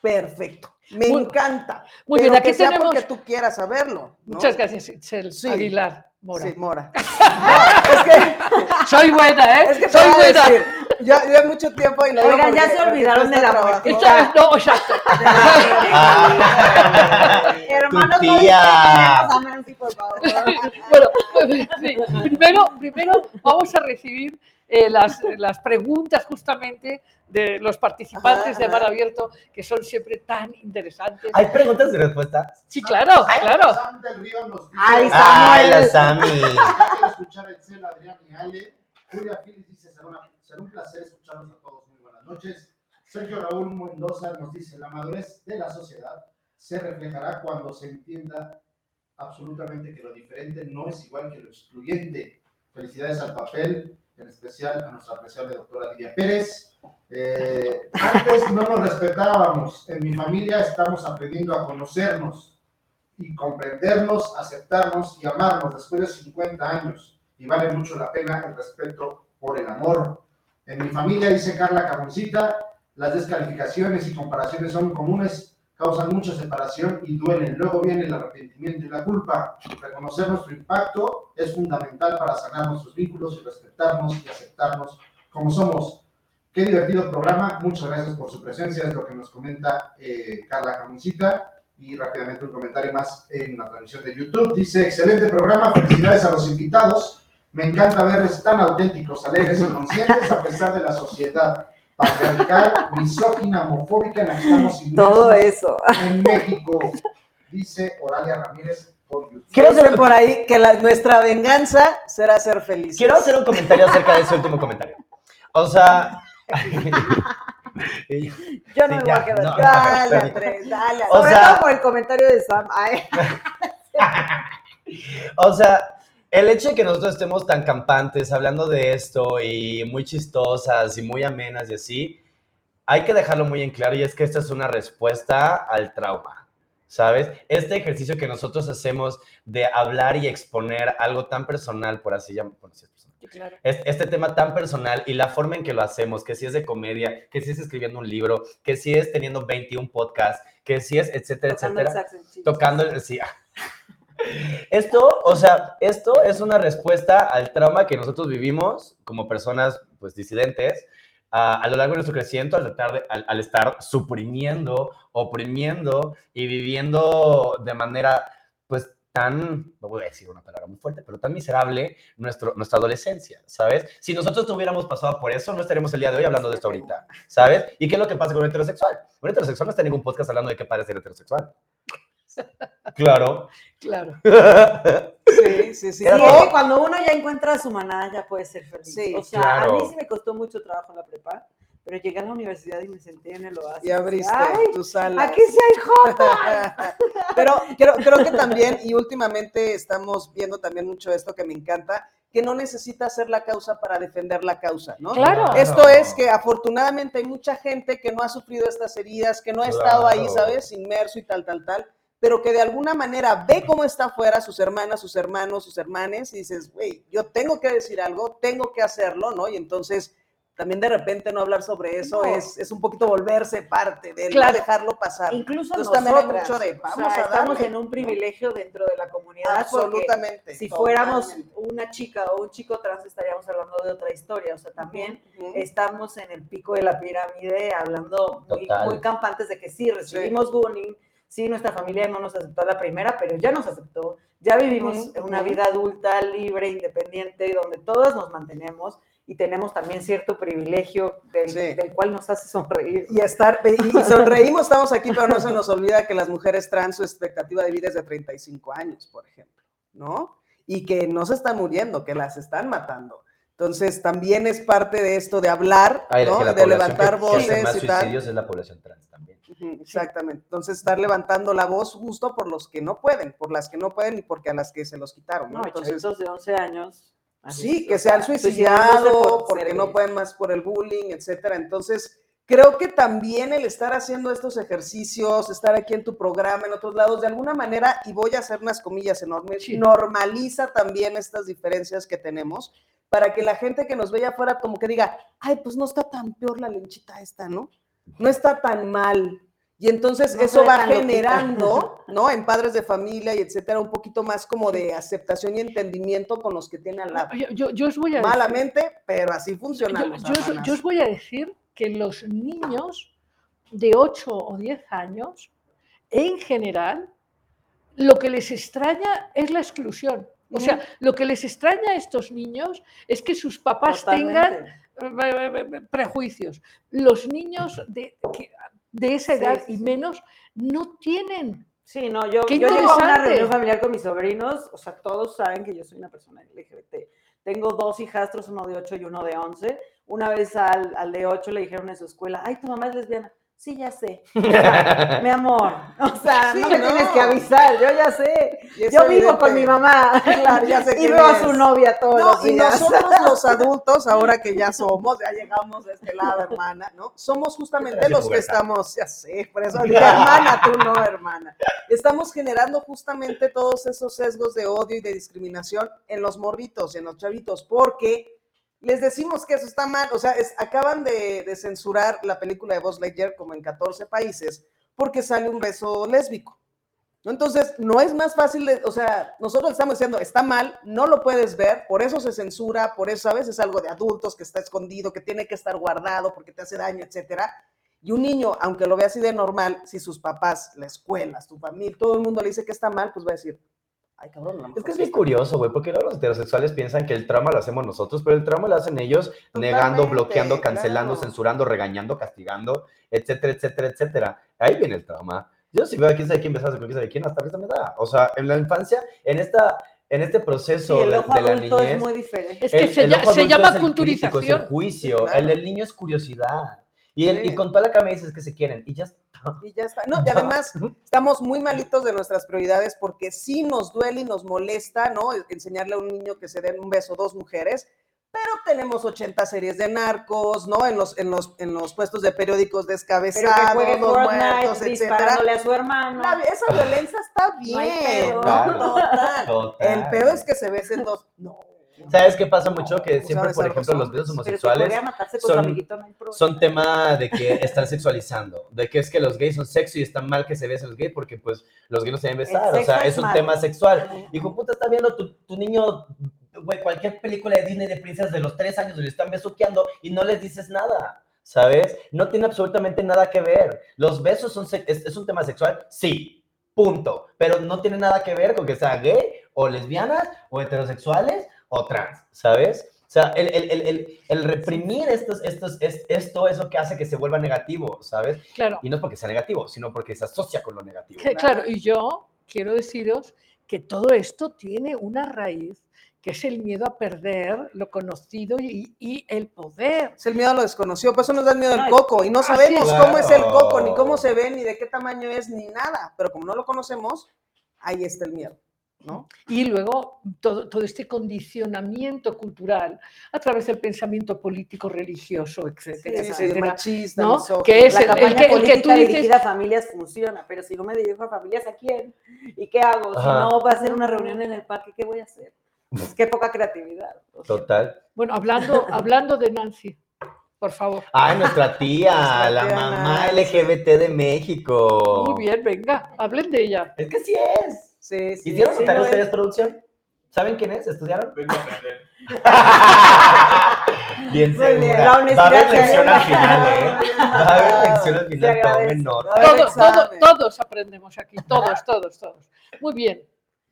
perfecto. Me Muy- encanta. Muy pero bien, aquí que sea tenemos... porque tú quieras saberlo. ¿no? Muchas gracias, Itzel Sí. Aguilar Mora. Sí, Mora. No, es que Soy buena, ¿eh? Es que Soy buena. decir, Ya, ya mucho tiempo y digo Oigan, ya se olvidaron de la. Esta- no, exacto. Hermano, tía. Bueno, sí, primero, primero vamos a recibir eh, las, las preguntas justamente de los participantes Ajá, de Mar. Abierto, que son siempre tan interesantes. ¿Hay preguntas y respuestas? Sí, claro, claro. Sam del Río nos dice, Ay, Ay, la Samuel. Sami. Escuchar a Excel, Adrián y Ale. Julia Phillips dice, será, un placer escucharlos a todos. Muy buenas noches. Sergio Raúl Mendoza nos dice, la madurez de la sociedad se reflejará cuando se entienda absolutamente que lo diferente no es igual que lo excluyente. Felicidades al papel, en especial a nuestra apreciable doctora Lidia Pérez. Eh, antes no nos respetábamos. En mi familia estamos aprendiendo a conocernos y comprendernos, aceptarnos y amarnos después de 50 años. Y vale mucho la pena el respeto por el amor. En mi familia, dice Carla Camoncita, las descalificaciones y comparaciones son comunes, causan mucha separación y duelen. Luego viene el arrepentimiento y la culpa. Reconocer nuestro impacto es fundamental para sanar nuestros vínculos y respetarnos y aceptarnos como somos. Qué divertido programa. Muchas gracias por su presencia. Es lo que nos comenta eh, Carla Camoncita. Y rápidamente un comentario más en la transmisión de YouTube. Dice, excelente programa. Felicidades a los invitados. Me encanta verles tan auténticos, alegres y conscientes a pesar de la sociedad patriarcal, misógina, homofóbica en la que estamos Todo eso. en México. Dice Oralia Ramírez por YouTube. Quiero hacer por ahí que la- nuestra venganza será ser felices. Quiero hacer un comentario acerca de ese último comentario. O sea. Yo no Sí, me voy ya, a quedar. no. Dale, Andrés, dale. O Sobre sea- todo por el comentario de Sam. Ay, O sea, el hecho de que nosotros estemos tan campantes hablando de esto y muy chistosas y muy amenas y así, hay que dejarlo muy en claro y es que esta es una respuesta al trauma, ¿sabes? Este ejercicio que nosotros hacemos de hablar y exponer algo tan personal, por así llamarlo, es Claro. este tema tan personal y la forma en que lo hacemos, que si es de comedia, que si es escribiendo un libro, que si es teniendo 21 podcasts, que si es, etcétera, tocando el etcétera chile. tocando el sí. Esto, o sea, esto es una respuesta al trauma que nosotros vivimos como personas, pues, disidentes, a, a lo largo de nuestro crecimiento, al, tratar de- al, al estar suprimiendo, oprimiendo y viviendo de manera, pues, tan, no voy a decir una palabra muy fuerte, pero tan miserable nuestro, nuestra adolescencia, ¿sabes? Si nosotros no hubiéramos pasado por eso, no estaríamos el día de hoy hablando de esto ahorita, ¿sabes? ¿Y qué es lo que pasa con un heterosexual? Un heterosexual no está en ningún podcast hablando de qué padre ser heterosexual. Claro. Claro. Sí, sí, sí. Todo. que cuando uno ya encuentra a su manada ya puede ser feliz. Sí, o sea, claro. a mí sí me costó mucho trabajo en la prepa, pero llegué a la universidad y me senté en el oasis. Y abriste Ay, tu sala. aquí sí hay jotas. Pero creo, creo que también, y últimamente estamos viendo también mucho esto que me encanta, que no necesita ser la causa para defender la causa, ¿no? Claro. Esto es que afortunadamente hay mucha gente que no ha sufrido estas heridas, que no ha estado ahí. ¿sabes? Inmerso y tal, tal, tal, pero que de alguna manera ve cómo está afuera sus hermanas, sus hermanos, sus hermanes, y dices, güey, yo tengo que decir algo, tengo que hacerlo, ¿no? Y entonces también de repente no hablar sobre eso No. es, es un poquito volverse parte de Claro. no dejarlo pasar. Incluso Entonces, nosotras, mucho de, o vamos sea, a estamos en un privilegio dentro de la comunidad. Absolutamente. Si fuéramos totalmente. una chica o un chico trans estaríamos hablando de otra historia. O sea, también estamos en el pico de la pirámide hablando muy, muy campantes de que sí, recibimos bullying, sí, nuestra familia no nos aceptó a la primera, pero ya nos aceptó, ya vivimos una vida adulta, libre, independiente, donde todas nos mantenemos y tenemos también cierto privilegio del, Sí. del cual nos hace sonreír. Y estar, y sonreímos, estamos aquí, pero no se nos olvida que las mujeres trans, su expectativa de vida es de 35 años, por ejemplo, ¿no? Y que no se están muriendo, que las están matando. Entonces, también es parte de esto de hablar, Ay, ¿no? De levantar que- que hace voces más y tal. suicidios es la población trans también. Exactamente. Entonces, estar levantando la voz justo por los que no pueden, por las que no pueden y porque a las que se los quitaron, ¿no? No, Entonces, de 11 años. Sí, que se han suicidado por porque no pueden más por el bullying, etcétera. Entonces, creo que también el estar haciendo estos ejercicios, estar aquí en tu programa, en otros lados, de alguna manera, y voy a hacer unas comillas enormes, Sí. normaliza también estas diferencias que tenemos para que la gente que nos vea afuera como que diga, ay, pues no está tan peor la lenchita esta, ¿no? No está tan mal. Y entonces No eso va generando, ¿no? En padres de familia y etcétera, un poquito más como de aceptación y entendimiento con los que tienen al lado. Yo, yo- yo os voy a decir- Malamente, pero así yo, funcionamos. yo os- hermanas. yo os voy a decir que los niños de 8 o 10 años, en general, lo que les extraña es la exclusión. O sea, lo que les extraña a estos niños es que sus papás tengan Totalmente. eh, eh, prejuicios. Los niños de, que- de esa edad sí, y menos no tienen. Sí, no, yo, yo llego a una reunión familiar con mis sobrinos, o sea, todos saben que yo soy una persona LGBT. Tengo dos hijastros, uno de 8 y uno de 11. Una vez al, al de 8 le dijeron en su escuela, ay, tu mamá es lesbiana. Sí, ya sé. O sea, mi amor, o sea, Sí, no me no. tienes que avisar, yo ya sé. Y Yo vivo con mi mamá. Claro, ya sé y veo a su novia todos No, los y días. nosotros los adultos, ahora que ya somos, ya llegamos a este lado, hermana, ¿no? Somos justamente los que estamos, ya sé, por eso dije, hermana, tú no, hermana. Estamos generando justamente todos esos sesgos de odio y de discriminación en los morritos, en los chavitos, porque les decimos que eso está mal, o sea, acaban de, censurar la película de Buzz Lightyear como en 14 países porque sale un beso lésbico. Entonces, no es más fácil, de- o sea, nosotros estamos diciendo, está mal, no lo puedes ver, por eso se censura, por eso a veces es algo de adultos que está escondido, que tiene que estar guardado porque te hace daño, etcétera. Y un niño, aunque lo vea así de normal, si sus papás, la escuela, tu familia, todo el mundo le dice que está mal, pues va a decir, ay, cabrón, lo Es que es sí bien curioso, güey, porque luego los heterosexuales piensan que el trauma lo hacemos nosotros, pero el trauma lo hacen ellos negando, Totalmente, bloqueando, cancelando, claro. censurando, regañando, castigando, etcétera, etcétera, etcétera. Ahí viene el trauma. Yo si veo a quién sabe quién besarse con quién sabe quién, hasta risa me da. O sea, en la infancia, en esta, en este Sí, proceso el de, ojo de la adulto niñez, es muy diferente. Es que el- se, el se llama es el crítico, es el culturización. juicio. Claro. El del niño es curiosidad. Y, el, y Sí. con toda la cara me dices que se quieren. Y ya está. Y ya está. No, y además estamos muy malitos de nuestras prioridades porque sí nos duele y nos molesta, ¿no? Enseñarle a un niño que se den un beso dos mujeres, pero tenemos 80 series de narcos, ¿no? En los, en los, en los puestos de periódicos Pero que descabezados, los muertos, etcétera. a su hermano. La- esa violencia está No hay bien, pedo. ¿no? Total. Total. El pedo es que se besen dos. No. ¿Sabes qué pasa mucho? Que siempre, por ejemplo, los si homosexuales son- son tema de que están sexualizando, de que es que los gays son sexy y está mal que se besen los gays porque pues los gays no se deben besar, o sexo sea, es un tema sexual. Hijo puta, está viendo tu, tu niño, güey, cualquier película de Disney de princesas de los tres años le están besuqueando y no les dices nada, ¿sabes? No tiene absolutamente nada que ver. Los besos son, es, es un tema sexual, sí, punto, pero no tiene nada que ver con que sea gay o lesbianas o heterosexuales o trans, ¿sabes? O sea, el, el, el, el, el reprimir estos, estos, es, esto es lo que hace que se vuelva negativo, ¿sabes? Claro, Y no es porque sea negativo, sino porque se asocia con lo negativo. que- claro, y yo quiero deciros que todo esto tiene una raíz que es el miedo a perder lo conocido y, y el poder. Es el miedo a lo desconocido, por eso nos da el miedo Ay, coco y no sabemos es. cómo es el coco, ni cómo se ve, ni de qué tamaño es, ni nada. Pero como no lo conocemos, ahí está el miedo, ¿no? Y luego todo, todo este condicionamiento cultural a través del pensamiento político, religioso, etcétera, Sí, etcétera. machista, ¿no? misógino. Que es la el- el campaña que- el que política tú dices- dirigida a familias funciona, pero si no me dirijo a familias, ¿a quién? ¿Y qué hago? Si Ajá. no va a ser una reunión en el parque, ¿qué voy a hacer? Pues qué poca creatividad. o sea. Total. Bueno, hablando, hablando de Nancy, por favor. Ay, nuestra tía, Nuestra la tía mamá Nancy. LGBT de México. Muy bien, venga, hablen de ella. Es que sí es. Sí, sí. ¿Hicieron sí, su tarea no ustedes es- producción? ¿Saben quién es? ¿Estudiaron? Vengo a aprender. bien Muy bien, la Va a haber honestidad lección al final, ¿eh? Va a haber lección al final, tomen nota. Todos, todos, todos aprendemos aquí, todos, todos, todos. Muy bien,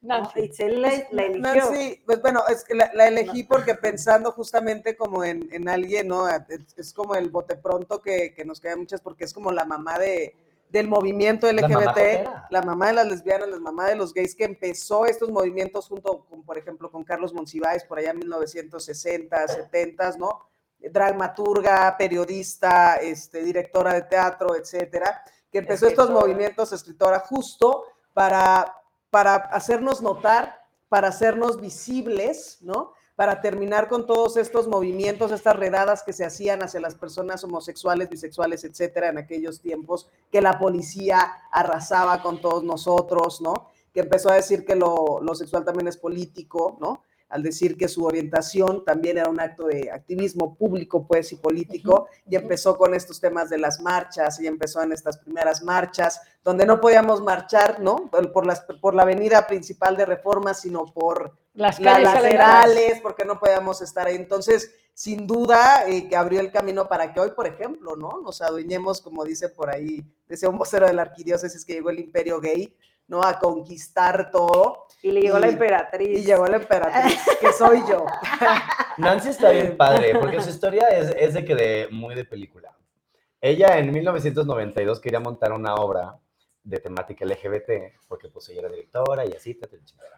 Nancy. Itzel la, la eligió. Nancy, pues bueno, es que la, la elegí porque pensando justamente como en, en alguien, ¿no? Es, es como el bote pronto que, que nos queda muchas porque es como la mamá de, del movimiento La mamá LGBT, la mamá de las lesbianas, la mamá de los gays que empezó estos movimientos junto con, por ejemplo, con Carlos Monsiváis por allá en 1960, 70, ¿no? Dramaturga, periodista, este, directora de teatro, etcétera, que empezó estos movimientos, escritora, justo para, para hacernos notar, para hacernos visibles, ¿no? Para terminar con todos estos movimientos, estas redadas que se hacían hacia las personas homosexuales, bisexuales, etcétera, en aquellos tiempos, que la policía arrasaba con todos nosotros, ¿no? Que empezó a decir que lo, lo sexual también es político, ¿no? al decir que su orientación también era un acto de activismo público, pues, y político, y empezó con estos temas de las marchas, y empezó en estas primeras marchas, donde no podíamos marchar, ¿no? Por, las, por la avenida principal de Reforma, sino por Las calles laterales, porque no podíamos estar ahí. Entonces, sin duda, eh, que abrió el camino para que hoy, por ejemplo, ¿no? Nos adueñemos, como dice por ahí, decía un vocero de la arquidiócesis que llegó el imperio gay, ¿no? A conquistar todo. Y le llegó la emperatriz. Y llegó la emperatriz, que soy yo. Nancy está bien padre, porque su historia es, es de que de muy de película. Ella en 1992 quería montar una obra de temática LGBT, porque pues ella era directora y así,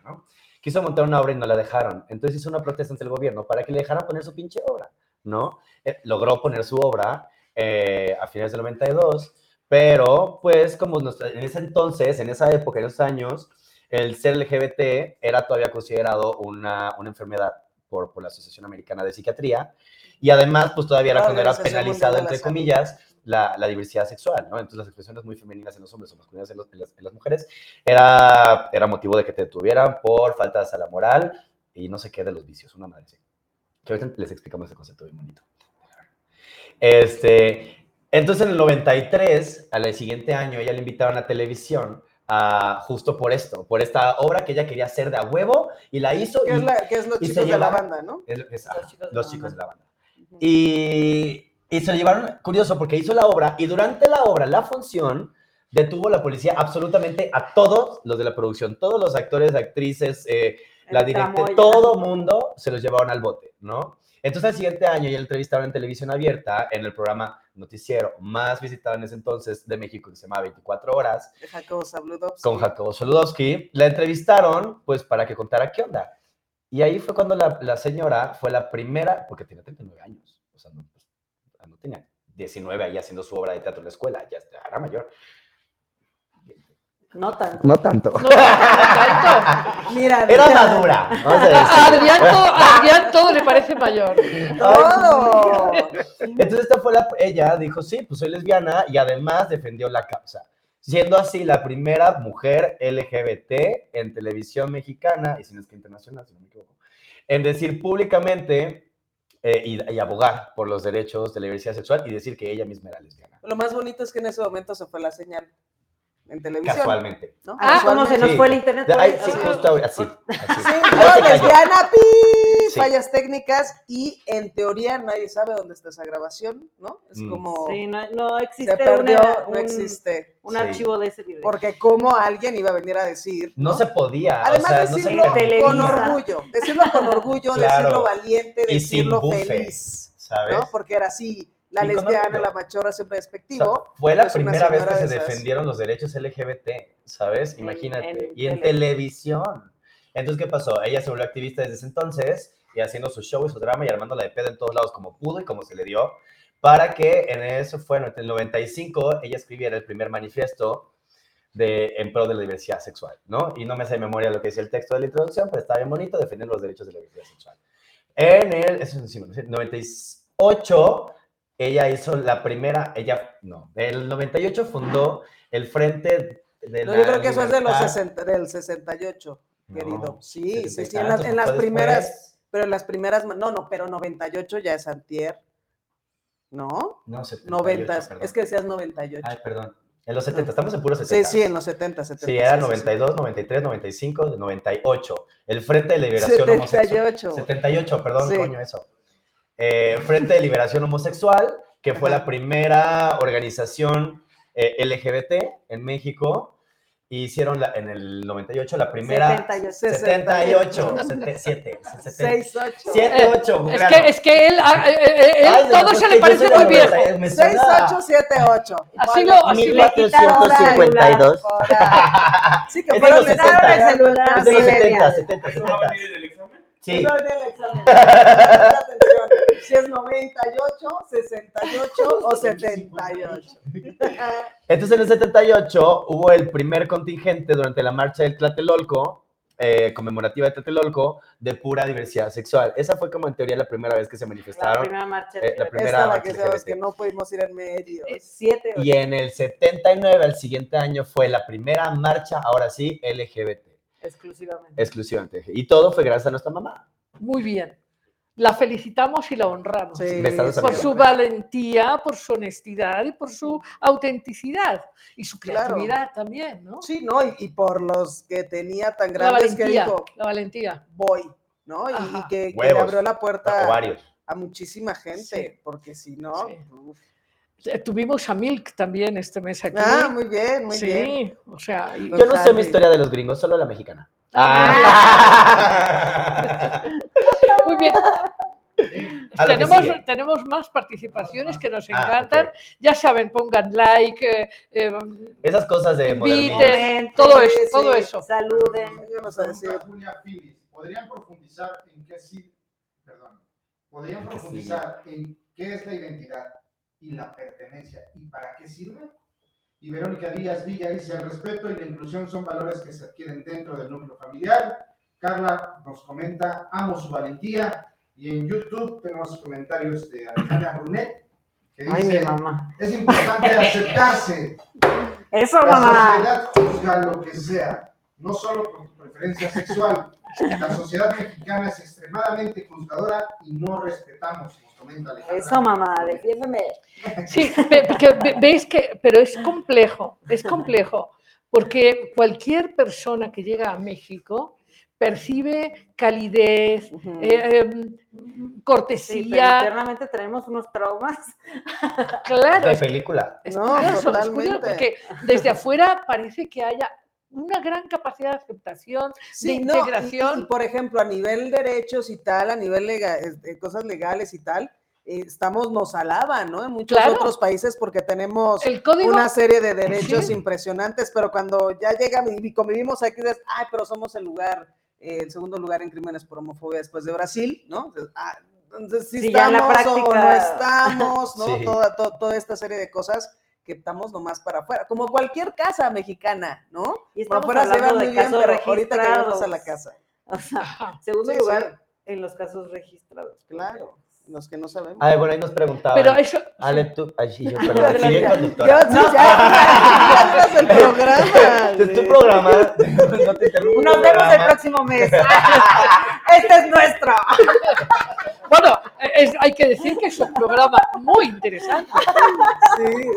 ¿no? Quiso montar una obra y no la dejaron. Entonces hizo una protesta ante el gobierno para que le dejaran poner su pinche obra, ¿no? Eh, logró poner su obra eh, a finales del 92, pero pues como en ese entonces, en esa época, en esos años, el ser LGBT era todavía considerado una, una enfermedad por, por la Asociación Americana de Psiquiatría, y además, pues todavía era La cuando era penalizado, entre comillas, la, la diversidad sexual, ¿no? Entonces las expresiones muy femeninas en los hombres o masculinas en, los- en las, en las mujeres era, era motivo de que te detuvieran por faltas a la moral y no sé qué de los vicios, una madre así. Que ahorita les explicamos ese concepto bien bonito. Este, entonces en el 93, al siguiente año, ella le invitaron a televisión a, justo por esto, por esta obra que ella quería hacer de a huevo y la hizo. Que y- es, la, que es los chicos de la banda, ¿no? es- es- Los ajá, chicos de los la chicos de banda. la banda. Y, y se lo llevaron, curioso, porque hizo la obra y durante la obra, la función, detuvo la policía absolutamente a todos los de la producción, todos los actores, actrices, eh, la directora, todo mundo se los llevaron al bote, ¿no? Entonces, al siguiente año ya la entrevistaron en televisión abierta en el programa noticiero más visitado en ese entonces de México, que se llama 24 Horas, De Jacobo con Jacobo Soludowski. La entrevistaron, pues, para que contara qué onda. Y ahí fue cuando la, la señora fue la primera, porque tenía 39 años, o sea, no, no tenía 19 ahí haciendo su obra de teatro en la escuela, ya era mayor. No tanto. No tanto. No, no tanto. Mira, Era mira, madura. vamos a A decir. Adrián, to- a Adrián todo le parece mayor. Todo. Entonces esta fue la, ella dijo, sí, pues soy lesbiana y además defendió la causa, siendo así la primera mujer LGBT en televisión mexicana, y si no es que internacional, si no me equivoco, en decir públicamente eh, y, y abogar por los derechos de la diversidad sexual y decir que ella misma era lesbiana, Lo más bonito es que en ese momento se fue la señal en televisión. casualmente. ¿no? Ah, ¿cómo se nos Sí. fue el internet? Ay, sí, justo así. así. Sí, no, lesbiana, pi, Sí. fallas técnicas y en teoría nadie sabe dónde está esa grabación, ¿no? Es Mm. como Sí, no, no existe se perdió, una- no un, existe. un Sí. archivo de ese video. Porque como alguien iba a venir a decir, No se podía. Además, o sea, no se decirlo con orgullo, decirlo con orgullo, Claro. decirlo valiente, Y sin decirlo feliz, ¿sabes? ¿no? Porque era así, la lesbiana, la machorra siempre O sea, despectivo. fue la primera vez que se esas. defendieron los derechos LGBT, ¿sabes? Imagínate. en y en tele. televisión. Entonces, ¿qué pasó? Ella se volvió activista desde ese entonces y haciendo su show y su drama y armándola de pedo en todos lados como pudo y como se le dio, para que en eso fue en el 95 ella escribiera el primer manifiesto de, en pro de la diversidad sexual, ¿no? Y no me sé de memoria lo que decía el texto de la introducción, pero está bien bonito defender los derechos de la diversidad sexual. En el eso es encima, 98, ella hizo la primera, ella, no, en el 98 fundó el Frente de No, la yo creo que eso es de los Libertad. 60, del 68, querido. No, Sí, sí, 70 y sí, en las, tantos, en las fue primeras, después. Pero las primeras, no, no, pero 98 ya es antier, ¿no? No, 78, 90, perdón. es que decías 98. Ay, perdón. En los 70, estamos en puros sí, 70. sí, en los 70, 70. Sí, era sí, sí, sí. 92, 93, 95, 98. El Frente de Liberación Homosexual. 78. 78, perdón, Sí. coño, eso. Eh, Frente de Liberación Homosexual, que fue Ajá. la primera organización eh, LGBT en México. Y Hicieron la- en el 98 la primera. 78. 78. 7, 68. 7, 8. Es que, es que él, a- eh, eh, él Ay, todo se le parece muy la viejo. verdad, me suena- 6878. Así lo, así lo. 1452. Sí, que fueron los de 70. el celular. Es de los 70, millennial. 70, 70. Sí. Viene el examen. Atención. Si es 98, 68 o 78. Entonces en el 78 hubo el primer contingente durante la marcha del Tlatelolco, eh, conmemorativa de Tlatelolco, de pura diversidad sexual. Esa fue como en teoría la primera vez que se La manifestaron. primera marcha. eh, la primera Esta la marcha que sabes que no pudimos ir en medio. eh, Siete. Y en el 79, al siguiente año, fue la primera marcha, ahora sí, LGBT, Exclusivamente. exclusivamente. Y todo fue gracias a nuestra mamá. muy bien. La felicitamos y la honramos. Sí, Por su valentía, por su honestidad y por su autenticidad. Y su Claro. creatividad también, ¿no? Sí, ¿no? Y, y por los que tenía tan la grandes que valentía, dijo, la valentía. voy, ¿no? Y, que, que le abrió la puerta a muchísima gente, Sí. porque si no... Sí. Eh, Tuvimos a Milk también este mes aquí. Ah, muy bien, muy sí, bien. o sea, y- Yo no sé mi historia de los gringos, solo la mexicana. Ah, muy bien. Tenemos, tenemos más participaciones que nos Ah, encantan. ok. Ya saben, pongan like, eh, eh, Esas cosas de Invite. modernidad. Comenten, todo eso, sí, todo eso. Saluden. Vamos a decir, Pregunta Julia Phillips, ¿podrían profundizar en qué sí, perdón, podrían ¿En qué profundizar en qué es la identidad y la pertenencia y para qué sirve? Y Verónica Díaz Villa dice, el respeto y la inclusión son valores que se adquieren dentro del núcleo familiar. Carla nos comenta, amo su valentía. Y en YouTube tenemos comentarios de Alejandra Brunet, que Ay, mi dice, mamá. es importante aceptarse, Eso, la mamá. sociedad juzga lo que sea, no solo por tu preferencia sexual. La sociedad mexicana es extremadamente juzgadora y no respetamos, nos comenta Alejandra. Eso, mamá. Defiéndeme. Sí, ve- que ve- veis que, pero es complejo, es complejo, porque cualquier persona que llega a México percibe calidez, ujú. eh, em, Sí, pero cortesía, internamente tenemos unos traumas. claro, De es, película. es No, curioso, es curioso, porque desde afuera parece que haya una gran capacidad de aceptación, Sí, de no, y- integración. y, por ejemplo, a nivel derechos y tal, a nivel lega- de cosas legales y tal, eh, estamos, nos alaban, ¿no? En muchos Claro. otros países porque tenemos el código una serie de derechos Sí. impresionantes, pero cuando ya llega y convivimos aquí, dices, ay, pero somos el lugar, eh, el segundo lugar en crímenes por homofobia después de Brasil, ¿no? Entonces, ah, entonces sí, Sí, ya en la estamos o no práctica. estamos, ¿no? Sí. Toda, to- toda esta serie de cosas que estamos nomás para afuera, como cualquier casa mexicana, ¿no? Y estamos afuera se hablando de muy bien, pero ahorita que llegamos a la casa. O sea, Ajá. segundo Sí, lugar en los casos registrados. Claro, los que no sabemos. Ay, bueno, ahí nos preguntaban. Pero eso, Ale, tú. Ay, sí, yo, perdón. Adelante. Sigue Yo, conductora. sí, ya, del programa. Es tu sí. programa. No te interrumpo. Nos vemos el próximo mes. Este es nuestro. bueno, es- hay que decir que es un programa muy interesante. Sí.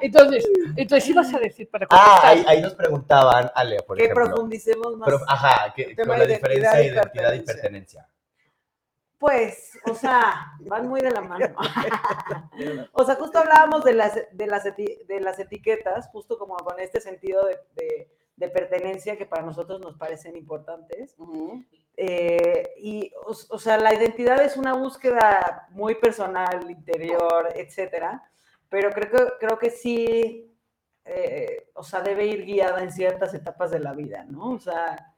Entonces, entonces ibas a decir para Ah, contestar. ahí, ahí nos preguntaban, Ale, por que ejemplo. profundicemos más. Pero, ajá, que, con la diferencia identidad de y identidad y pertenencia. pertenencia. Pues, o sea, van muy de la mano. o sea, justo hablábamos de las, de las, eti- de las etiquetas, justo como con este sentido de, de- de pertenencia que para nosotros nos parecen importantes. Ujú. Eh, y, o, o sea, la identidad es una búsqueda muy personal, interior, etcétera, pero creo que, creo que sí, eh, o sea, debe ir guiada en ciertas etapas de la vida, ¿no? O sea,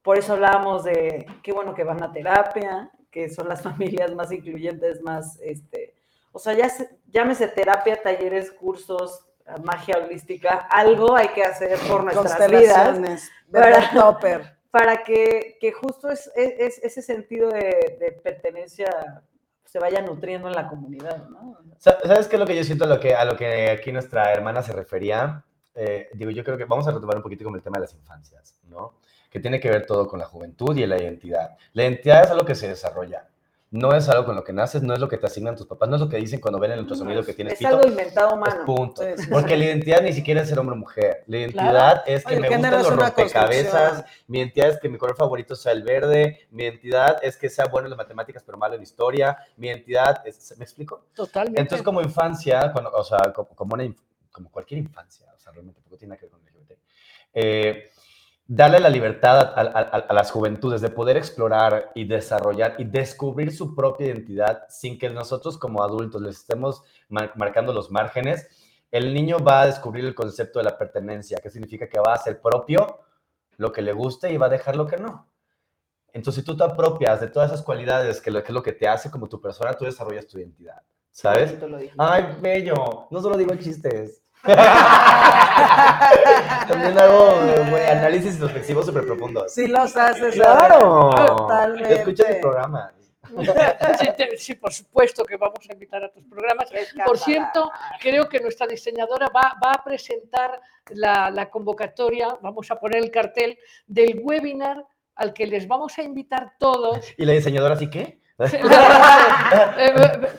por eso hablábamos de qué bueno que van a terapia, que son las familias más incluyentes, más, este, o sea, ya se- llámese terapia, talleres, cursos, magia holística, algo hay que hacer por nuestras vidas. Para- Topper. Para que, que justo es, es- es- ese sentido de, de pertenencia se vaya nutriendo en la comunidad, ¿no? Sa- ¿Sabes qué es lo que yo siento a lo que, a lo que aquí nuestra hermana se refería? Eh, digo, yo creo que vamos a retomar un poquito con el tema de las infancias, ¿no? Que tiene que ver todo con la juventud y la identidad. La identidad es algo que se desarrolla. No es algo con lo que naces, no es lo que te asignan tus papás, no es lo que dicen cuando ven el ultrasonido que tienes es pito. algo inventado humano. punto. Porque la identidad ni siquiera es ser hombre o mujer. La identidad es que Oye, me gustan los rompecabezas. Mi identidad es que mi color favorito sea el verde. Mi identidad es que sea bueno en las matemáticas pero malo en historia. Mi identidad es... ¿Me explico? Totalmente. Entonces, como infancia, cuando, o sea, como, como una como cualquier infancia, o sea, realmente poco tiene que ver con el LGBT, eh, darle la libertad a, a- a- a las juventudes de poder explorar y desarrollar y descubrir su propia identidad sin que nosotros como adultos les estemos mar- marcando los márgenes, el niño va a descubrir el concepto de la pertenencia, que significa que va a ser propio lo que le guste y va a dejar lo que no. Entonces, si tú te apropias de todas esas cualidades que, lo, que es lo que te hace como tu persona, tú desarrollas tu identidad, ¿sabes? Ay, bello. No solo digo chistes. También hago güey, análisis introspectivos súper profundos. Sí los haces. ¡Claro! Totalmente. Escucha mi programa. Sí, te- sí, por supuesto que vamos a invitar a tus programas. Por cierto, creo que nuestra diseñadora va, va a presentar la, la convocatoria, vamos a poner el cartel del webinar al que les vamos a invitar todos. Y la diseñadora, ¿sí qué? eh,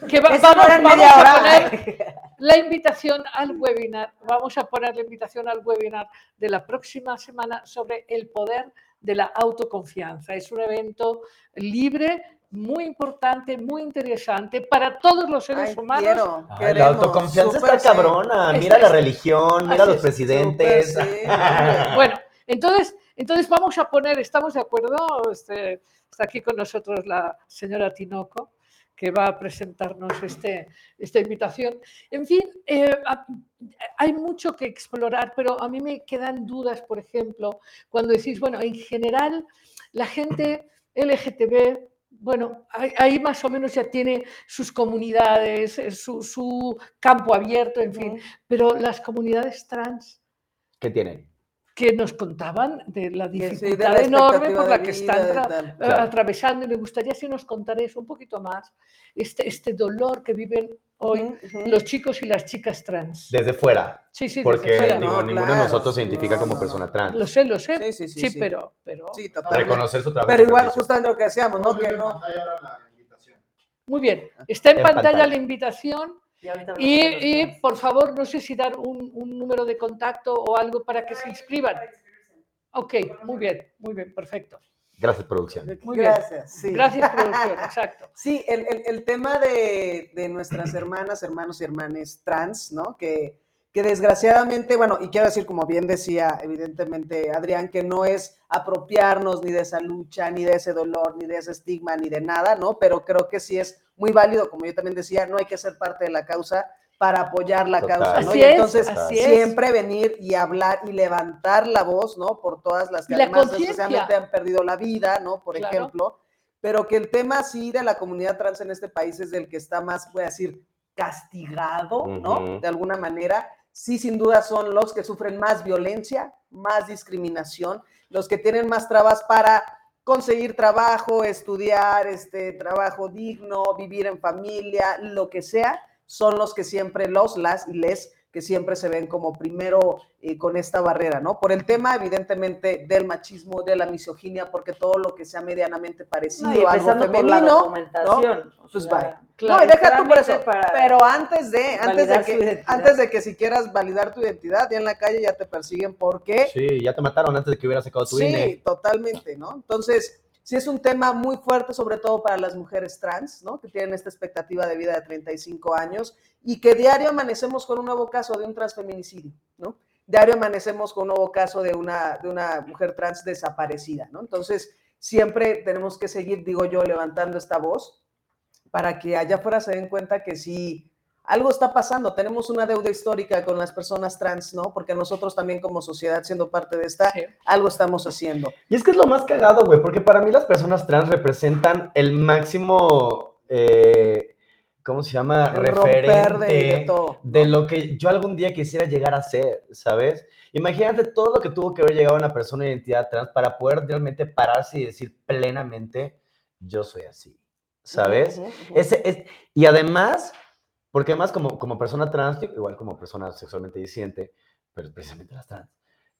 que va- vamos, vamos a poner la invitación al webinar. Vamos a poner la invitación al webinar de la próxima semana sobre el poder de la autoconfianza. Es un evento libre, muy importante, muy interesante para todos los seres Ay, humanos. quiero, Ay, queremos, la autoconfianza está sí. cabrona. Mira la religión, mira Así los es, presidentes. sí. Bueno, entonces, entonces vamos a poner, ¿estamos de acuerdo? Este, está aquí con nosotros la señora Tinoco, que va a presentarnos este, esta invitación. En fin, eh, hay mucho que explorar, pero a mí me quedan dudas, por ejemplo, cuando decís, bueno, en general, la gente LGTB, bueno, ahí, ahí más o menos ya tiene sus comunidades, eh, su, su campo abierto, en fin, pero las comunidades trans ¿Qué tienen? Que nos contaban de la Que sí, de dificultad la enorme por la de que vida, están de eh, Claro. atravesando y me gustaría si nos contaréis un poquito más este, este dolor que viven hoy Ujú, ujú. los chicos y las chicas trans. Desde fuera. Sí, sí, desde Porque fuera. digo, No, ninguno de claro, nosotros se sí, identifica no, como no, persona trans. Lo sé, lo sé. Sí, sí, sí, sí. pero, pero. Reconocer su trabajo. Pero igual, justamente lo que decíamos, ¿no? Que no. muy bien. Está en, En pantalla, pantalla. la invitación Y, por favor, no sé si dar un, un número de contacto o algo para que se inscriban. Ok, muy bien, muy bien, perfecto. Gracias, producción. Muy bien. Gracias. Sí. Gracias, producción, exacto. Sí, el, el- el tema de, de nuestras hermanas, hermanos y hermanas trans, ¿no? Que, que desgraciadamente, bueno, y quiero decir, como bien decía evidentemente Adrián, que no es apropiarnos ni de esa lucha, ni de ese dolor, ni de ese estigma, ni de nada, ¿no? Pero creo que sí es muy válido, como yo también decía, no hay que ser parte de la causa para apoyar la Total. causa, ¿no? Así y es, entonces es. siempre venir y hablar y levantar la voz, ¿no? Por todas las que la además desgraciadamente han perdido la vida, ¿no? Por Claro. ejemplo pero que el tema sí de la comunidad trans en este país es el que está más, voy a decir, castigado, ¿no? De alguna manera. Sí, sin duda son los que sufren más violencia, más discriminación, los que tienen más trabas para conseguir trabajo, estudiar, este trabajo digno, vivir en familia, lo que sea, son los que siempre los, las y les que siempre se ven como primero eh, con esta barrera, ¿no? Por el tema, evidentemente, del machismo, de la misoginia, porque todo lo que sea medianamente parecido No, y a algo femenino, documentación. o Pues vaya. Claro, no, y deja tú por eso. Pero antes de, antes de, que, antes de que si quieras validar tu identidad, ya en la calle ya te persiguen porque Sí, ya te mataron antes de que hubieras sacado tu Sí, INE. totalmente, ¿no? Entonces, sí es un tema muy fuerte, sobre todo para las mujeres trans, ¿no? Que tienen esta expectativa de vida de 35 años y que diario amanecemos con un nuevo caso de un transfeminicidio, ¿no? Diario amanecemos con un nuevo caso de una, de una mujer trans desaparecida, ¿no? Entonces, siempre tenemos que seguir, digo yo, levantando esta voz para que allá afuera se den cuenta que sí, algo está pasando. Tenemos una deuda histórica con las personas trans, ¿no? Porque nosotros también como sociedad, siendo parte de esta, Sí. algo estamos haciendo. Y es que es lo más cagado, güey, porque para mí las personas trans representan el máximo, eh, ¿cómo se llama? El Referente de, de todo. de lo que yo algún día quisiera llegar a ser, ¿sabes? Imagínate todo lo que tuvo que haber llegado una persona de identidad trans para poder realmente pararse y decir plenamente, yo soy así, ¿sabes? Ese es, y además, porque además como, como persona trans, igual como persona sexualmente disidente, pero precisamente las trans,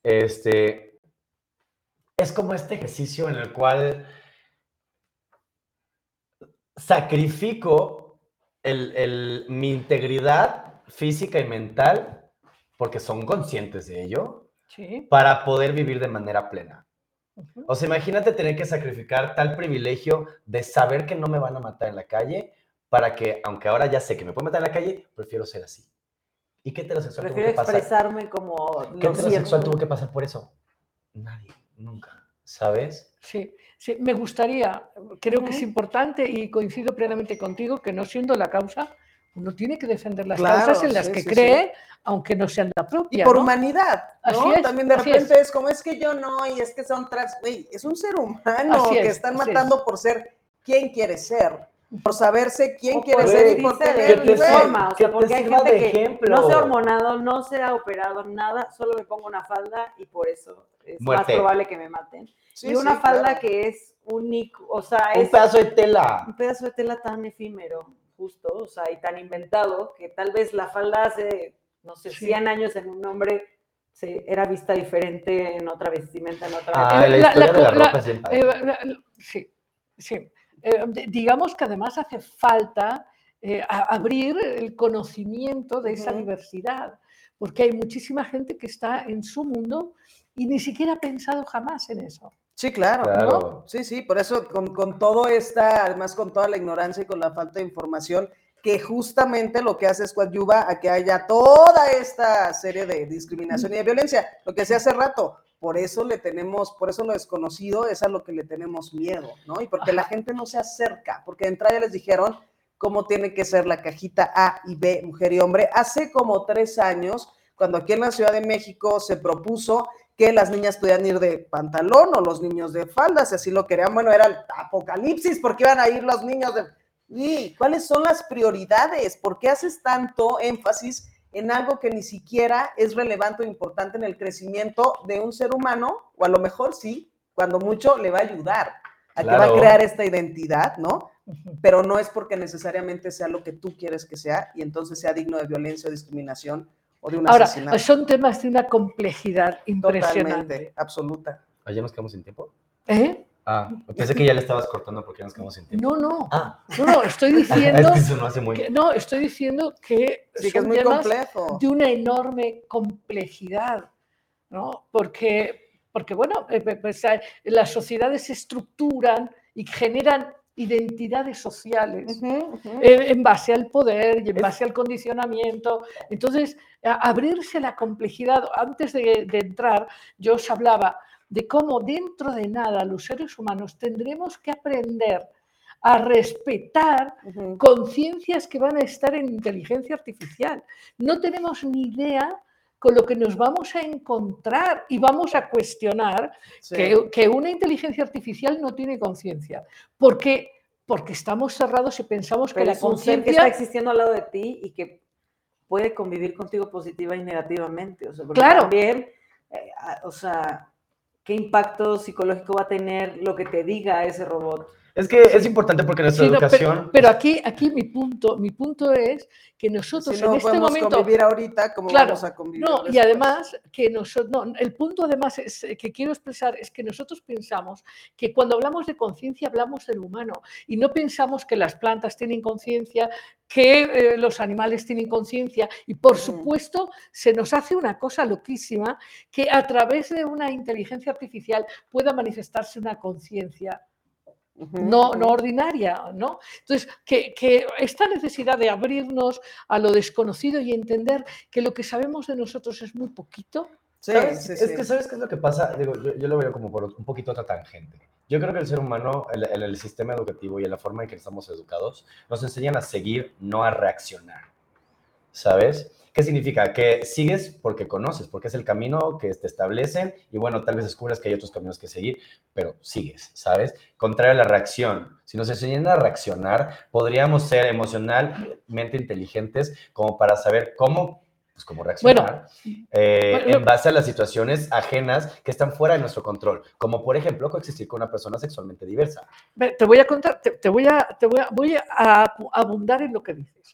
este, es como este ejercicio en el cual sacrifico el, el- mi integridad física y mental, porque son conscientes de ello, Sí. para poder vivir de manera plena. O sea, imagínate tener que sacrificar tal privilegio de saber que no me van a matar en la calle para que, aunque ahora ya sé que me pueden matar en la calle, prefiero ser así. ¿Y qué heterosexual tuvo Prefiero que pasar? expresarme como ¿Qué lo heterosexual siento. tuvo que pasar por eso? Nadie, nunca, ¿sabes? Sí, sí, me gustaría, creo que es importante y coincido plenamente contigo que no siendo la causa, uno tiene que defender las Claro, causas en las sí, que sí, cree, aunque no sean la Y propia. por ¿no? humanidad, ¿no? Así es, También de así repente es. como es que yo no, y es que son trans, güey, es un ser humano Así que es, están es. matando por ser quien quiere ser, por saberse quién O quiere ser y por güey, sirva- forma, o que sea, te porque hay gente de que ejemplo. no se ha hormonado, no se ha operado, nada, solo me pongo una falda y por eso es Muerte. más probable que me maten. Sí, y una sí, falda claro. que es único, o sea, Un es pedazo de tela. un pedazo de tela tan efímero, justo, o sea, y tan inventado, que tal vez la falda hace, no sé, Sí. 100 años en un hombre sí, era vista diferente en otra vestimenta, en otra Ah, la la- historia la de la co- la- ropa es. Eh, la- la- sí, sí. Eh, di- digamos que además hace falta eh, abrir el conocimiento de esa diversidad, porque hay muchísima gente que está en su mundo y ni siquiera ha pensado jamás en eso. Sí, claro. Claro. Sí, sí, por eso con, con todo esta, además con toda la ignorancia y con la falta de información, que justamente lo que hace es coadyuva a que haya toda esta serie de discriminación y de violencia. Lo que decía hace rato, por eso le tenemos, por eso lo desconocido es a lo que le tenemos miedo, ¿no? Y porque la gente no se acerca, porque de entrada ya les dijeron cómo tiene que ser la cajita A y B, mujer y hombre. Hace como tres años, cuando aquí en la Ciudad de México se propuso que las niñas podían ir de pantalón o los niños de falda, si así lo querían, bueno, era el apocalipsis, porque iban a ir los niños de... ¿Y cuáles son las prioridades? ¿Por qué haces tanto énfasis en algo que ni siquiera es relevante o importante en el crecimiento de un ser humano? O a lo mejor sí, cuando mucho le va a ayudar a que va a crear esta identidad, ¿no? Pero no es porque necesariamente sea lo que tú quieres que sea y entonces sea digno de violencia o discriminación o de un Ahora, asesinato. son temas de una complejidad impresionante. Totalmente, absoluta. ¿Ayer nos quedamos sin tiempo? ¿Eh? Ah, pensé que ya le estabas cortando porque ya nos quedamos sin tiempo. No, no, Ah, no, no, estoy es diciendo que eso no hace muy que, no, estoy diciendo que Sí, que es muy temas complejo. de una enorme complejidad, ¿no? Porque, porque bueno, eh, pues, eh, las sociedades se estructuran y generan identidades sociales eh, en base al poder y en base al condicionamiento. Entonces, a- abrirse la complejidad, antes de, de entrar, yo os hablaba de cómo dentro de nada los seres humanos tendremos que aprender a respetar conciencias que van a estar en inteligencia artificial. No tenemos ni idea con lo que nos vamos a encontrar y vamos a cuestionar Sí. que, que una inteligencia artificial no tiene conciencia. Porque, porque estamos cerrados y pensamos que la ser que está conciencia... existiendo al lado de ti y que puede convivir contigo positiva y negativamente. O sea, porque Claro. También, eh, o sea, ¿qué impacto psicológico va a tener lo que te diga ese robot? Es que es importante porque nuestra Sí, no, educación. pero, aquí, aquí mi punto, mi punto es que nosotros Si no en este momento convivir ahorita, ¿cómo Claro, vamos a convivir? No, y además que nosotros, no, el punto además es, eh, que quiero expresar es que nosotros pensamos que cuando hablamos de conciencia hablamos del humano y no pensamos que las plantas tienen conciencia, que eh, los animales tienen conciencia y por Mm. supuesto se nos hace una cosa loquísima que a través de una inteligencia artificial pueda manifestarse una conciencia No, no ordinaria, ¿no? Entonces, que, que esta necesidad de abrirnos a lo desconocido y entender que lo que sabemos de nosotros es muy poquito, Sí, ¿Sabes? sí, es que, ¿sabes qué es lo que pasa? Digo, yo, yo lo veo como por un poquito otra tangente. Yo creo que el ser humano, en el, el sistema educativo y en la forma en que estamos educados, nos enseñan a seguir, no a reaccionar. ¿Sabes? ¿Qué significa? Que sigues porque conoces, porque es el camino que te establecen y bueno, tal vez descubras que hay otros caminos que seguir, pero sigues, ¿sabes? Contrario a la reacción. Si nos enseñan a reaccionar, podríamos ser emocionalmente inteligentes como para saber cómo, pues cómo reaccionar eh, bueno, en base a las situaciones ajenas que están fuera de nuestro control, como por ejemplo coexistir con una persona sexualmente diversa. Ve, te voy a contar, te, te voy, a, te voy, a, voy a abundar en lo que dices.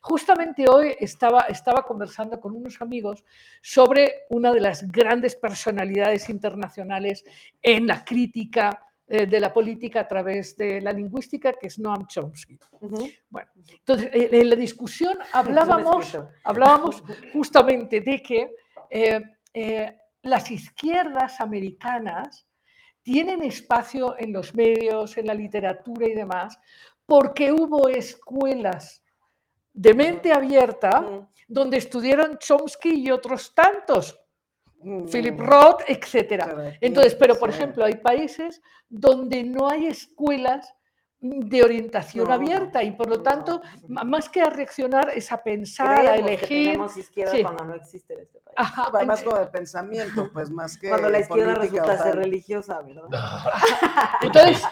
Justamente hoy estaba, estaba conversando con unos amigos sobre una de las grandes personalidades internacionales en la crítica eh, de la política a través de la lingüística, que es Noam Chomsky. Ujú. Entonces, eh, en la discusión hablábamos, hablábamos justamente de que eh, eh, las izquierdas americanas tienen espacio en los medios, en la literatura y demás, porque hubo escuelas de mente abierta donde estudiaron Chomsky y otros tantos. Philip Roth, etcétera. Correcto. Entonces, pero por ejemplo, hay países donde no hay escuelas de orientación No, abierta y por lo no. tanto, ma- más que a reaccionar, es a pensar, a Creemos que elegir. tenemos izquierda sí. cuando no existe en este país. Ajá, Más como de pensamiento, pues más que. Cuando la izquierda política o resulta ser religiosa, ¿verdad? Entonces,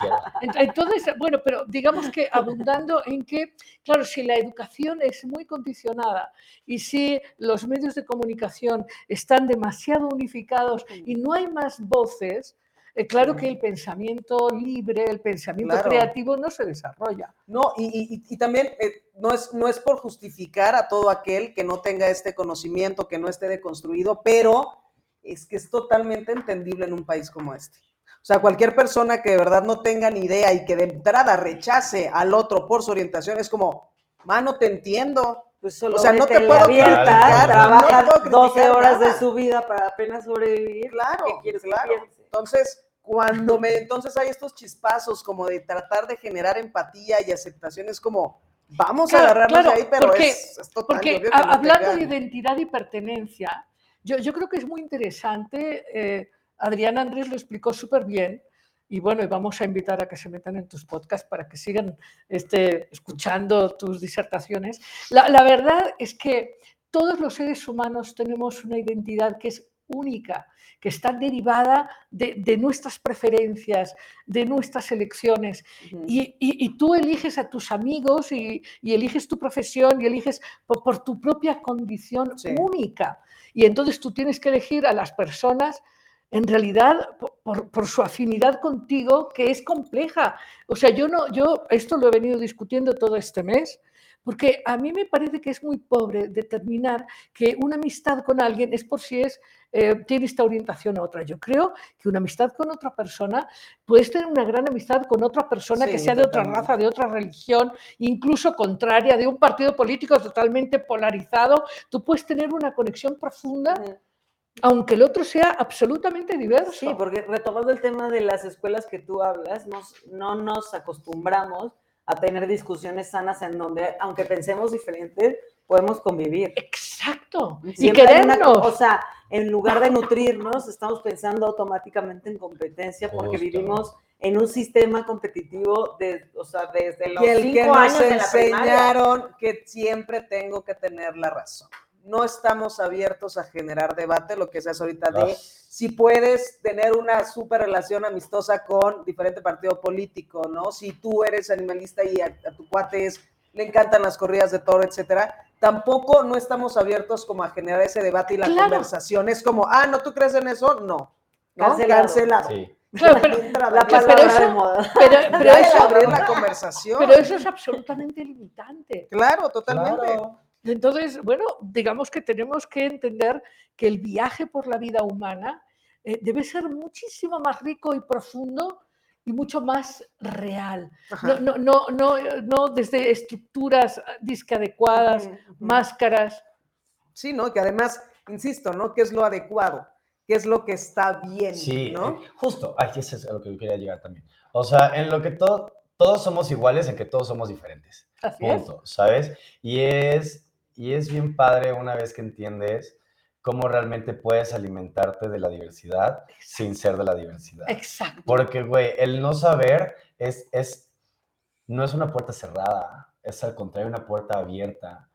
ent- entonces, bueno, pero digamos que abundando en que, claro, si la educación es muy condicionada y si los medios de comunicación están demasiado unificados y no hay más voces, eh, claro que el pensamiento libre, el pensamiento Claro. creativo no se desarrolla. No, y, y- y- también eh, no, es, no es por justificar a todo aquel que no tenga este conocimiento, que no esté deconstruido, pero es que es totalmente entendible en un país como este. O sea, cualquier persona que de verdad no tenga ni idea y que de entrada rechace al otro por su orientación es como, mano, te entiendo. Pues solo O sea, no te puedo abierta, criticar, trabaja no puedo 12 criticar horas de su vida para apenas sobrevivir. Claro, ¿Qué quieres que claro. Entonces, cuando me, entonces hay estos chispazos como de tratar de generar empatía y aceptación, es como, vamos Claro, a agarrarnos claro, ahí, pero porque- es, es total. Porque a- no hablando de identidad y pertenencia, yo, yo creo que es muy interesante. eh, Adrián Andrés lo explicó súper bien. Y bueno, y vamos a invitar a que se metan en tus podcasts para que sigan este, escuchando tus disertaciones. La, la verdad es que todos los seres humanos tenemos una identidad que es única, que está derivada de, de nuestras preferencias, de nuestras elecciones. Y, y- y tú eliges a tus amigos y, y eliges tu profesión y eliges por, por tu propia condición Sí. única. Y entonces tú tienes que elegir a las personas en realidad por, por- por su afinidad contigo, que es compleja. O sea, yo no, yo esto lo he venido discutiendo todo este mes, porque a mí me parece que es muy pobre determinar que una amistad con alguien es por si es, eh, tiene esta orientación a otra. Yo creo que una amistad con otra persona, puedes tener una gran amistad con otra persona que sea de otra raza, de otra religión, incluso contraria, de un partido político totalmente polarizado. Tú puedes tener una conexión profunda, aunque el otro sea absolutamente diverso. Sí, porque retomando el tema de las escuelas que tú hablas, nos- no nos acostumbramos a tener discusiones sanas en donde, aunque pensemos diferentes, podemos convivir. Exacto. Y Siempre querernos. o sea, en lugar de nutrirnos, estamos pensando automáticamente en competencia porque Justo. vivimos en un sistema competitivo de, o sea, desde los Y el que cinco nos años la primaria. enseñaron que siempre tengo que tener la razón. No estamos abiertos a generar debate, lo que seas ahorita de Ah. si puedes tener una súper relación amistosa con diferente partido político, ¿no? Si tú eres animalista y a, a tu cuate es- le encantan las corridas de toro, etcétera, tampoco no estamos abiertos como a generar ese debate y la Claro. conversación. Es como, ah, ¿no tú crees en eso? No. ¿No? Cancelado. Cancelado. Sí. Claro, pero, La pero palabra eso- de moda. pero- eso, abrir la conversación. pero eso es absolutamente limitante. Claro, totalmente. Claro. Entonces, bueno, digamos que tenemos que entender que el viaje por la vida humana eh, debe ser muchísimo más rico y profundo y mucho más real. No, no, no, no, eh, no desde estructuras ah, disque adecuadas, máscaras. Sí, ¿no? Que además, insisto, ¿no? ¿Qué es lo adecuado? ¿Qué es lo que está bien? Sí, ¿no? eh, justo. Ay, eso es a lo que yo quería llegar también. O sea, en lo que todo, todos somos iguales, en que todos somos diferentes. Así es. Punto, ¿sabes? Y es, y es bien padre una vez que entiendes cómo realmente puedes alimentarte de la diversidad sin ser de la diversidad. Exacto. Porque, güey, el no saber es, es, no es una puerta cerrada, es al contrario una puerta abierta,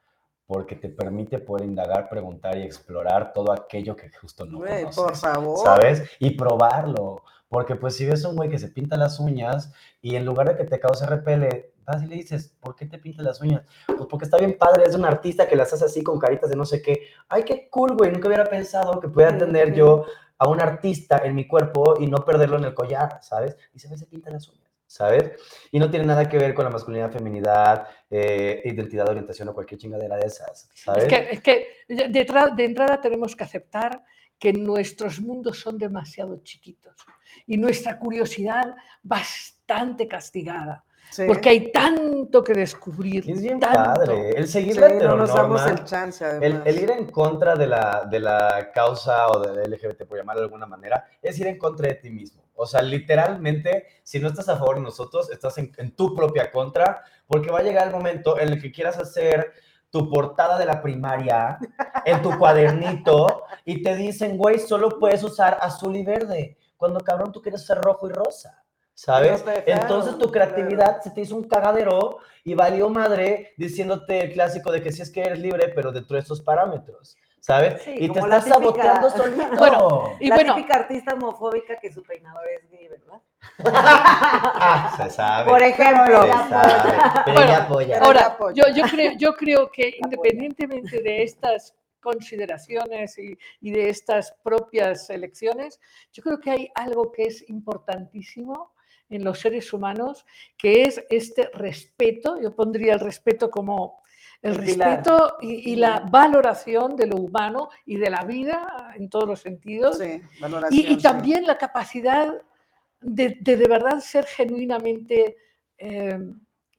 porque te permite poder indagar, preguntar y explorar todo aquello que justo no Güey, conoces. por favor. ¿sabes? Y probarlo. Porque pues si ves a un güey que se pinta las uñas y en lugar de que te cause repele, vas y le dices, ¿por qué te pintas las uñas? Pues porque está bien padre, es un artista que las hace así con caritas de no sé qué. Ay, qué cool, güey, nunca hubiera pensado que pudiera tener yo a un artista en mi cuerpo y no perderlo en el collar, ¿sabes? Y se ve, se pinta las uñas, ¿sabes? Y no tiene nada que ver con la masculinidad, feminidad, eh, identidad, orientación o cualquier chingadera de esas, ¿sabes? Es que, es que de, de entrada tenemos que aceptar que nuestros mundos son demasiado chiquitos y nuestra curiosidad bastante castigada, Sí. porque hay tanto que descubrir. Es bien tanto. padre. El seguir Sí, la no nos damos el chance, El, además. el ir en contra de la, de la causa o del LGBT, por llamarlo de alguna manera, es ir en contra de ti mismo. O sea, literalmente, si no estás a favor de nosotros, estás en, en tu propia contra, porque va a llegar el momento en el que quieras hacer tu portada de la primaria en tu cuadernito y te dicen, güey, solo puedes usar azul y verde, cuando cabrón tú quieres usar rojo y rosa. ¿Sabes? No dejaron, Entonces tu claro. creatividad se te hizo un cagadero y valió madre diciéndote el clásico de que sí es que eres libre, pero dentro de estos parámetros, ¿sabes? Sí, y te estás saboteando típica- solito. Bueno, Y la bueno- típica artista homofóbica que su peinador es gay, ¿verdad? Ah, se sabe. Por ejemplo. Se sabe. Pero Bueno, ella apoya. Ahora, ya apoya. yo, yo, creo, yo creo que independientemente de estas consideraciones y, y de estas propias elecciones, yo creo que hay algo que es importantísimo en los seres humanos, que es este respeto, yo pondría el respeto como el respeto y, y la valoración de lo humano y de la vida en todos los sentidos. Sí, Y, sí. también la capacidad de, de de verdad ser genuinamente eh,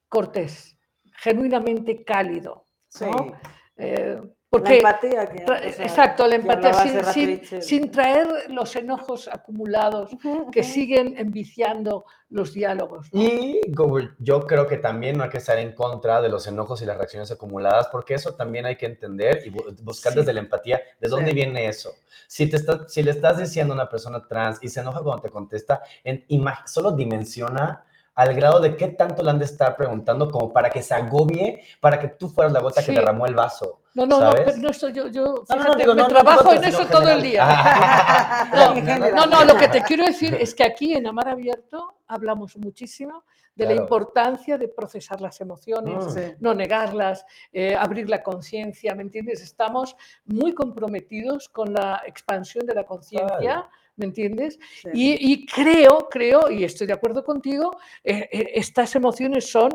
cortés, genuinamente cálido. Sí. ¿no? Eh, La porque, empatía. que, o sea, exacto, la empatía, sin, sin- sin traer los enojos acumulados que siguen enviciando los diálogos. ¿no? Y como yo creo que también no hay que estar en contra de los enojos y las reacciones acumuladas, porque eso también hay que entender y bu- buscar Sí. desde la empatía de dónde Sí. viene eso. Si, te está- si le estás diciendo a una persona trans y se enoja cuando te contesta, en, solo dimensiona al grado de qué tanto le han de estar preguntando como para que se agobie, para que tú fueras la gota que Sí. derramó el vaso. No, no, no, pero no estoy yo, yo No, no, digo, me trabajo en eso todo el día. No, no, lo que te quiero decir es que aquí en Amar Abierto hablamos muchísimo de la importancia de procesar las emociones, Mm. No negarlas, eh, abrir la conciencia, ¿me entiendes? Estamos muy comprometidos con la expansión de la conciencia, Claro. ¿Me entiendes? Sí. Y, y creo, creo, y estoy de acuerdo contigo, eh, eh, estas emociones son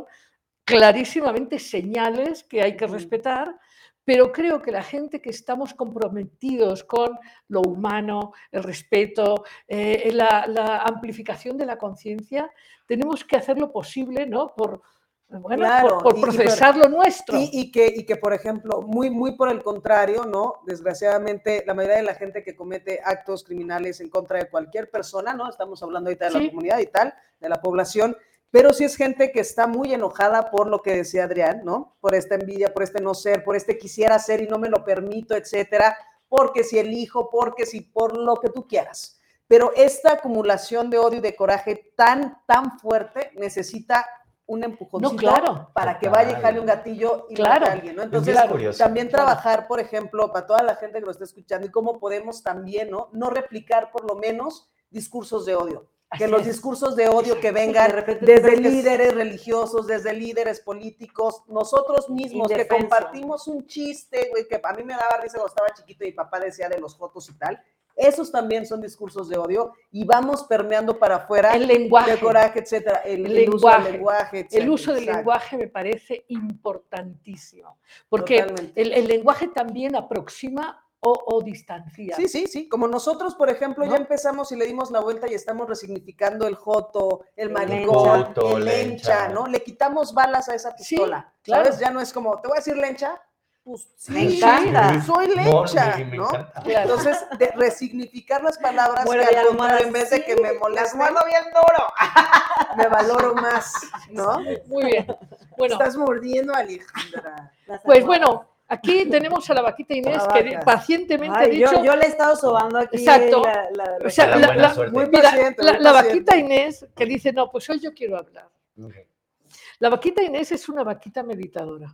clarísimamente señales que hay que respetar, pero creo que la gente que estamos comprometidos con lo humano, el respeto, eh, la, la amplificación de la conciencia, tenemos que hacer lo posible, ¿no? Por, bueno, Claro, por, por y- y procesar lo nuestro. Y, y que, y que, por ejemplo, muy, muy por el contrario, ¿no? Desgraciadamente, la mayoría de la gente que comete actos criminales en contra de cualquier persona, ¿no? Estamos hablando ahorita de Sí. la comunidad y tal, de la población, pero sí es gente que está muy enojada por lo que decía Adrián, ¿no? Por esta envidia, por este no ser, por este quisiera ser y no me lo permito, etcétera, porque si elijo, porque si por lo que tú quieras. Pero esta acumulación de odio y de coraje tan, tan fuerte necesita un empujoncito claro. para que vaya y jale un gatillo y Claro. mate a alguien, ¿no? Es Entonces, también trabajar, por ejemplo, para toda la gente que lo está escuchando y cómo podemos también, ¿no? No replicar por lo menos discursos de odio. Que Así los es. discursos de odio que de vengan desde líderes religiosos, desde líderes políticos, nosotros mismos que compartimos un chiste, güey, que a mí me daba risa cuando estaba chiquito y mi papá decía de los fotos y tal. Esos también son discursos de odio y vamos permeando para afuera El lenguaje. de coraje, etcétera. El, El el uso del lenguaje. lenguaje, El etcétera, uso del exacto. lenguaje me parece importantísimo, porque el, el lenguaje también aproxima o, o distancia. Sí, sí, sí. Como nosotros, por ejemplo, ¿No? ya empezamos y le dimos la vuelta y estamos resignificando el joto, el El maricón, el lencha. ¿no? Le quitamos balas a esa Sí, pistola. claro. ¿Sabes? Ya no es como, te voy a decir lencha. Pues sí, Me encanta. soy me ¿no? encanta. Entonces, de resignificar las palabras Muerde que al contrario, en vez de que me las molesten, bien duro. me valoro más, ¿no? Muy bien. Bueno, Estás mordiendo, Alejandra. Pues bueno, aquí tenemos a la vaquita Inés La que pacientemente ha dicho. yo, yo le he estado sobando aquí. Exacto. La, vaquita Inés que dice, no, pues hoy yo quiero hablar. La vaquita Inés es una vaquita meditadora.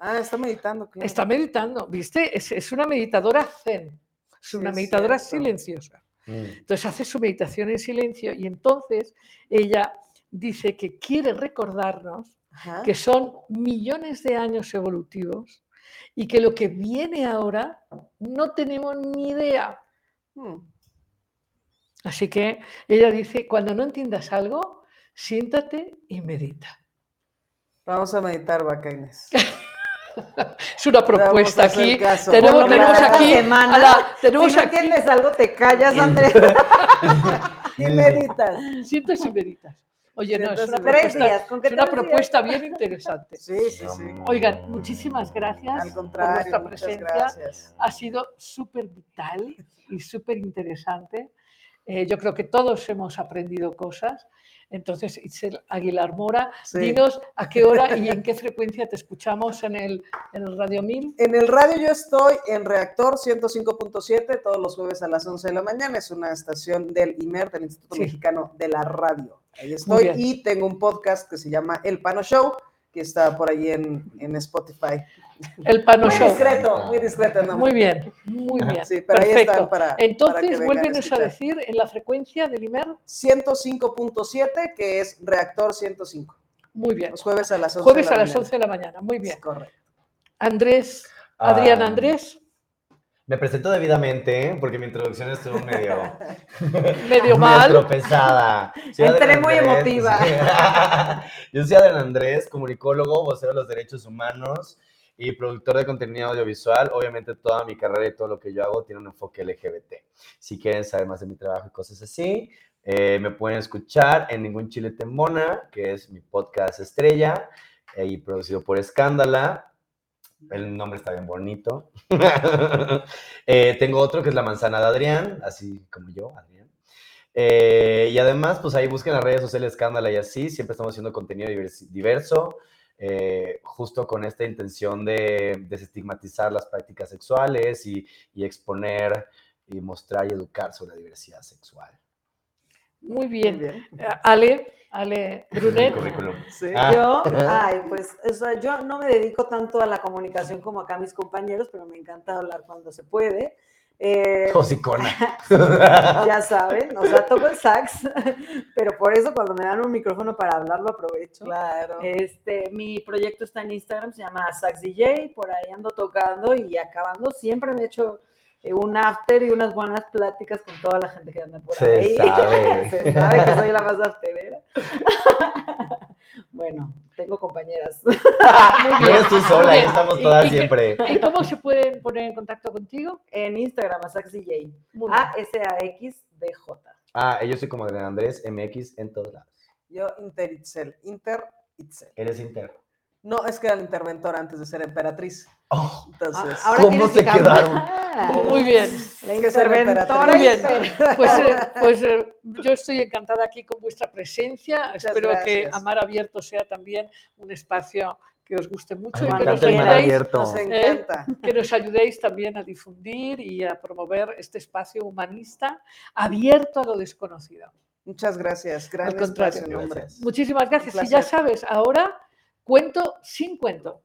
Ah, está meditando. claro. Está meditando, ¿viste? Es, es una meditadora zen. Es una meditadora cierto. silenciosa. Mm. Entonces hace su meditación en silencio y entonces ella dice que quiere recordarnos Ajá. que son millones de años evolutivos y que lo que viene ahora no tenemos ni idea. Hmm. Así que ella dice, cuando no entiendas algo, siéntate y medita. Vamos a meditar, vaca Inés. Es una propuesta aquí. Tenemos, tenemos aquí, semana, a la- tenemos si no aquí, entiendes algo, te callas, Andrés. Y meditas. siéntate y meditas. Oye, no, es una propuesta, bien interesante. Sí, sí, sí. Oigan, muchísimas gracias Al por vuestra presencia. gracias. Ha sido súper vital y súper interesante. Eh, yo creo que todos hemos aprendido cosas. Entonces, Itzel Aguilar Mora, Sí. dinos a qué hora y en qué frecuencia te escuchamos en el, en el Radio 1000. En el radio yo estoy en Reactor 105.7 todos los jueves a las 11 de la mañana. Es una estación del IMER, del Instituto Sí. Mexicano de la Radio. Ahí estoy y tengo un podcast que se llama El Pano Show, que está por ahí en, en Spotify. El Pano Muy Show. discreto, muy discreto. ¿no? Muy bien, muy bien. Sí, pero ahí Perfecto. están para, para que Entonces, vengan a a decir en la frecuencia del IMER. 105.7, que es Reactor 105. Muy bien. Los jueves a las 11 Jueves de a la las mañana. 11 de la mañana. Muy bien. Es correcto. Andrés, Adrián Ah, Andrés, Me presento debidamente, ¿eh? porque mi introducción estuvo medio, medio mal. tropezada. Entré muy emotiva. Yo soy Adrián Andrés, comunicólogo, vocero de los derechos humanos. y productor de contenido audiovisual. Obviamente toda mi carrera y todo lo que yo hago tiene un enfoque LGBT. Si quieren saber más de mi trabajo y cosas así, eh, me pueden escuchar en Ningún Chile Tembona, que es mi podcast estrella eh, y producido por Escándala. El nombre está bien bonito. Eh, tengo otro que es La Manzana de Adrián, así como yo, Adrián. Eh, y además, pues ahí busquen las redes sociales Escándala y así. Siempre estamos haciendo contenido divers- diverso, eh, justo con esta intención de desestigmatizar las prácticas sexuales y, y exponer y mostrar y educar sobre la diversidad sexual. Muy Muy bien. Ale, Ale Brunet. Sí. Ah. Yo, ay, pues, o sea, yo no me dedico tanto a la comunicación como acá mis compañeros, pero me encanta hablar cuando se puede. Eh, Hocicona. ya saben, o sea, toco el sax, pero por eso cuando me dan un micrófono para hablar lo aprovecho. Claro. Este, mi proyecto está en Instagram, se llama Sax DJ, por ahí ando tocando y acabando. Siempre me he hecho un after y unas buenas pláticas con toda la gente que anda por Se ahí. sabe. Se sabe que soy la más afterera. bueno, tengo compañeras. No eres tú sola, ahí estamos ¿Y- todas y siempre. ¿Y cómo se pueden poner en contacto contigo? En Instagram, a Sax DJ. Muy bien. A-S-A-X-D-J. Ah, yo soy como Adrián Andrés MX en todos lados. Yo Inter Itzel. Inter Itzel. Eres interno. No, es que era la interventora antes de ser emperatriz. Oh, Entonces, Ah, ahora ¿Cómo se que quedaron? Muy bien. La que ser interventora. Muy bien. Pues, eh, pues eh, yo estoy encantada aquí con vuestra presencia. Muchas Espero que gracias. Amar Abierto sea también un espacio que os guste mucho Ay, y que nos, ayudéis, abierto. nos encanta. que nos ayudéis también a difundir y a promover este espacio humanista abierto a lo desconocido. Muchas gracias. Gran Al contrario. espacio. Gracias. Muchísimas gracias. Y ya sabes, ahora cuento sin cuento.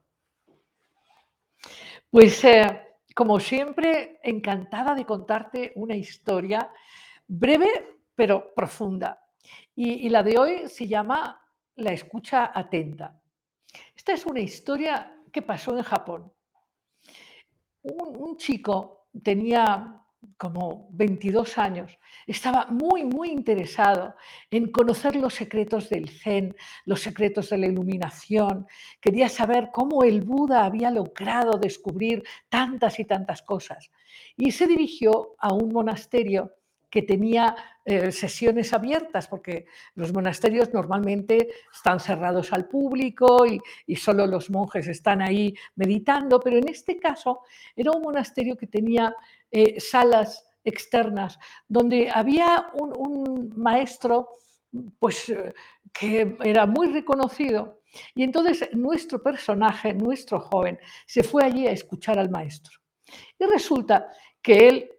Pues eh, como siempre, encantada de contarte una historia breve pero profunda. Y, la de hoy se llama La escucha atenta. Esta es una historia que pasó en Japón. Un chico tenía como 22 años, estaba muy, muy interesado en conocer los secretos del Zen, los secretos de la iluminación. Quería saber cómo el Buda había logrado descubrir tantas y tantas cosas. Y se dirigió a un monasterio que tenía eh, sesiones abiertas, porque los monasterios normalmente están cerrados al público y, solo los monjes están ahí meditando, pero en este caso era un monasterio que tenía eh, salas externas donde había un, un maestro pues eh, que era muy reconocido y entonces nuestro personaje, nuestro joven, se fue allí a escuchar al maestro. Y resulta que él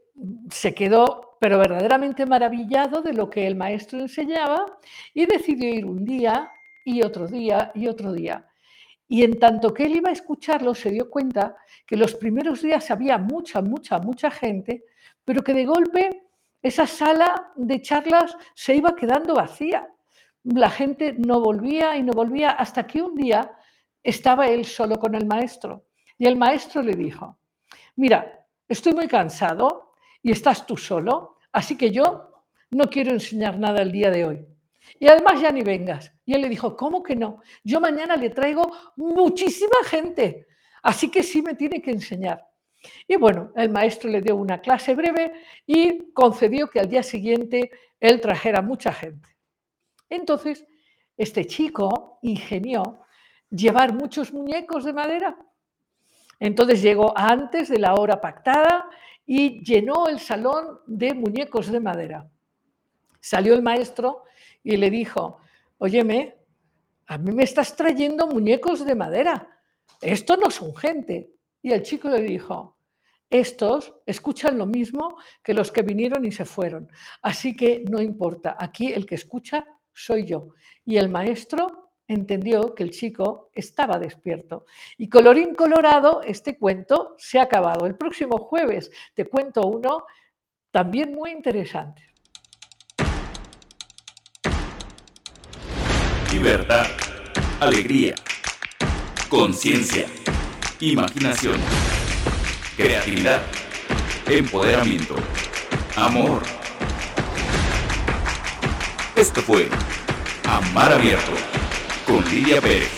se quedó, pero verdaderamente maravillado de lo que el maestro enseñaba y decidió ir un día y otro día y otro día. Y en tanto que él iba a escucharlo, se dio cuenta que los primeros días había mucha, mucha, mucha gente, pero que de golpe esa sala de charlas se iba quedando vacía. La gente no volvía y no volvía hasta que un día estaba él solo con el maestro. Y el maestro le dijo, mira, estoy muy cansado y estás tú solo, así que yo no quiero enseñar nada el día de hoy. Y además ya ni vengas. Y él le dijo, ¿cómo que no? Yo mañana le traigo muchísima gente, así que sí me tiene que enseñar. Y bueno, el maestro le dio una clase breve y concedió que al día siguiente él trajera mucha gente. Entonces, este chico ingenió llevar muchos muñecos de madera. Entonces llegó antes de la hora pactada y llenó el salón de muñecos de madera. Salió el maestro y le dijo, óyeme, a mí me estás trayendo muñecos de madera. Esto no son gente. Y el chico le dijo, estos escuchan lo mismo que los que vinieron y se fueron. Así que no importa, aquí el que escucha soy yo. Y el maestro entendió que el chico estaba despierto. Y colorín colorado, este cuento se ha acabado. El próximo jueves te cuento uno también muy interesante. Libertad, alegría, conciencia, imaginación, creatividad, empoderamiento, amor. Esto fue Amar Abierto con Lidia Pérez.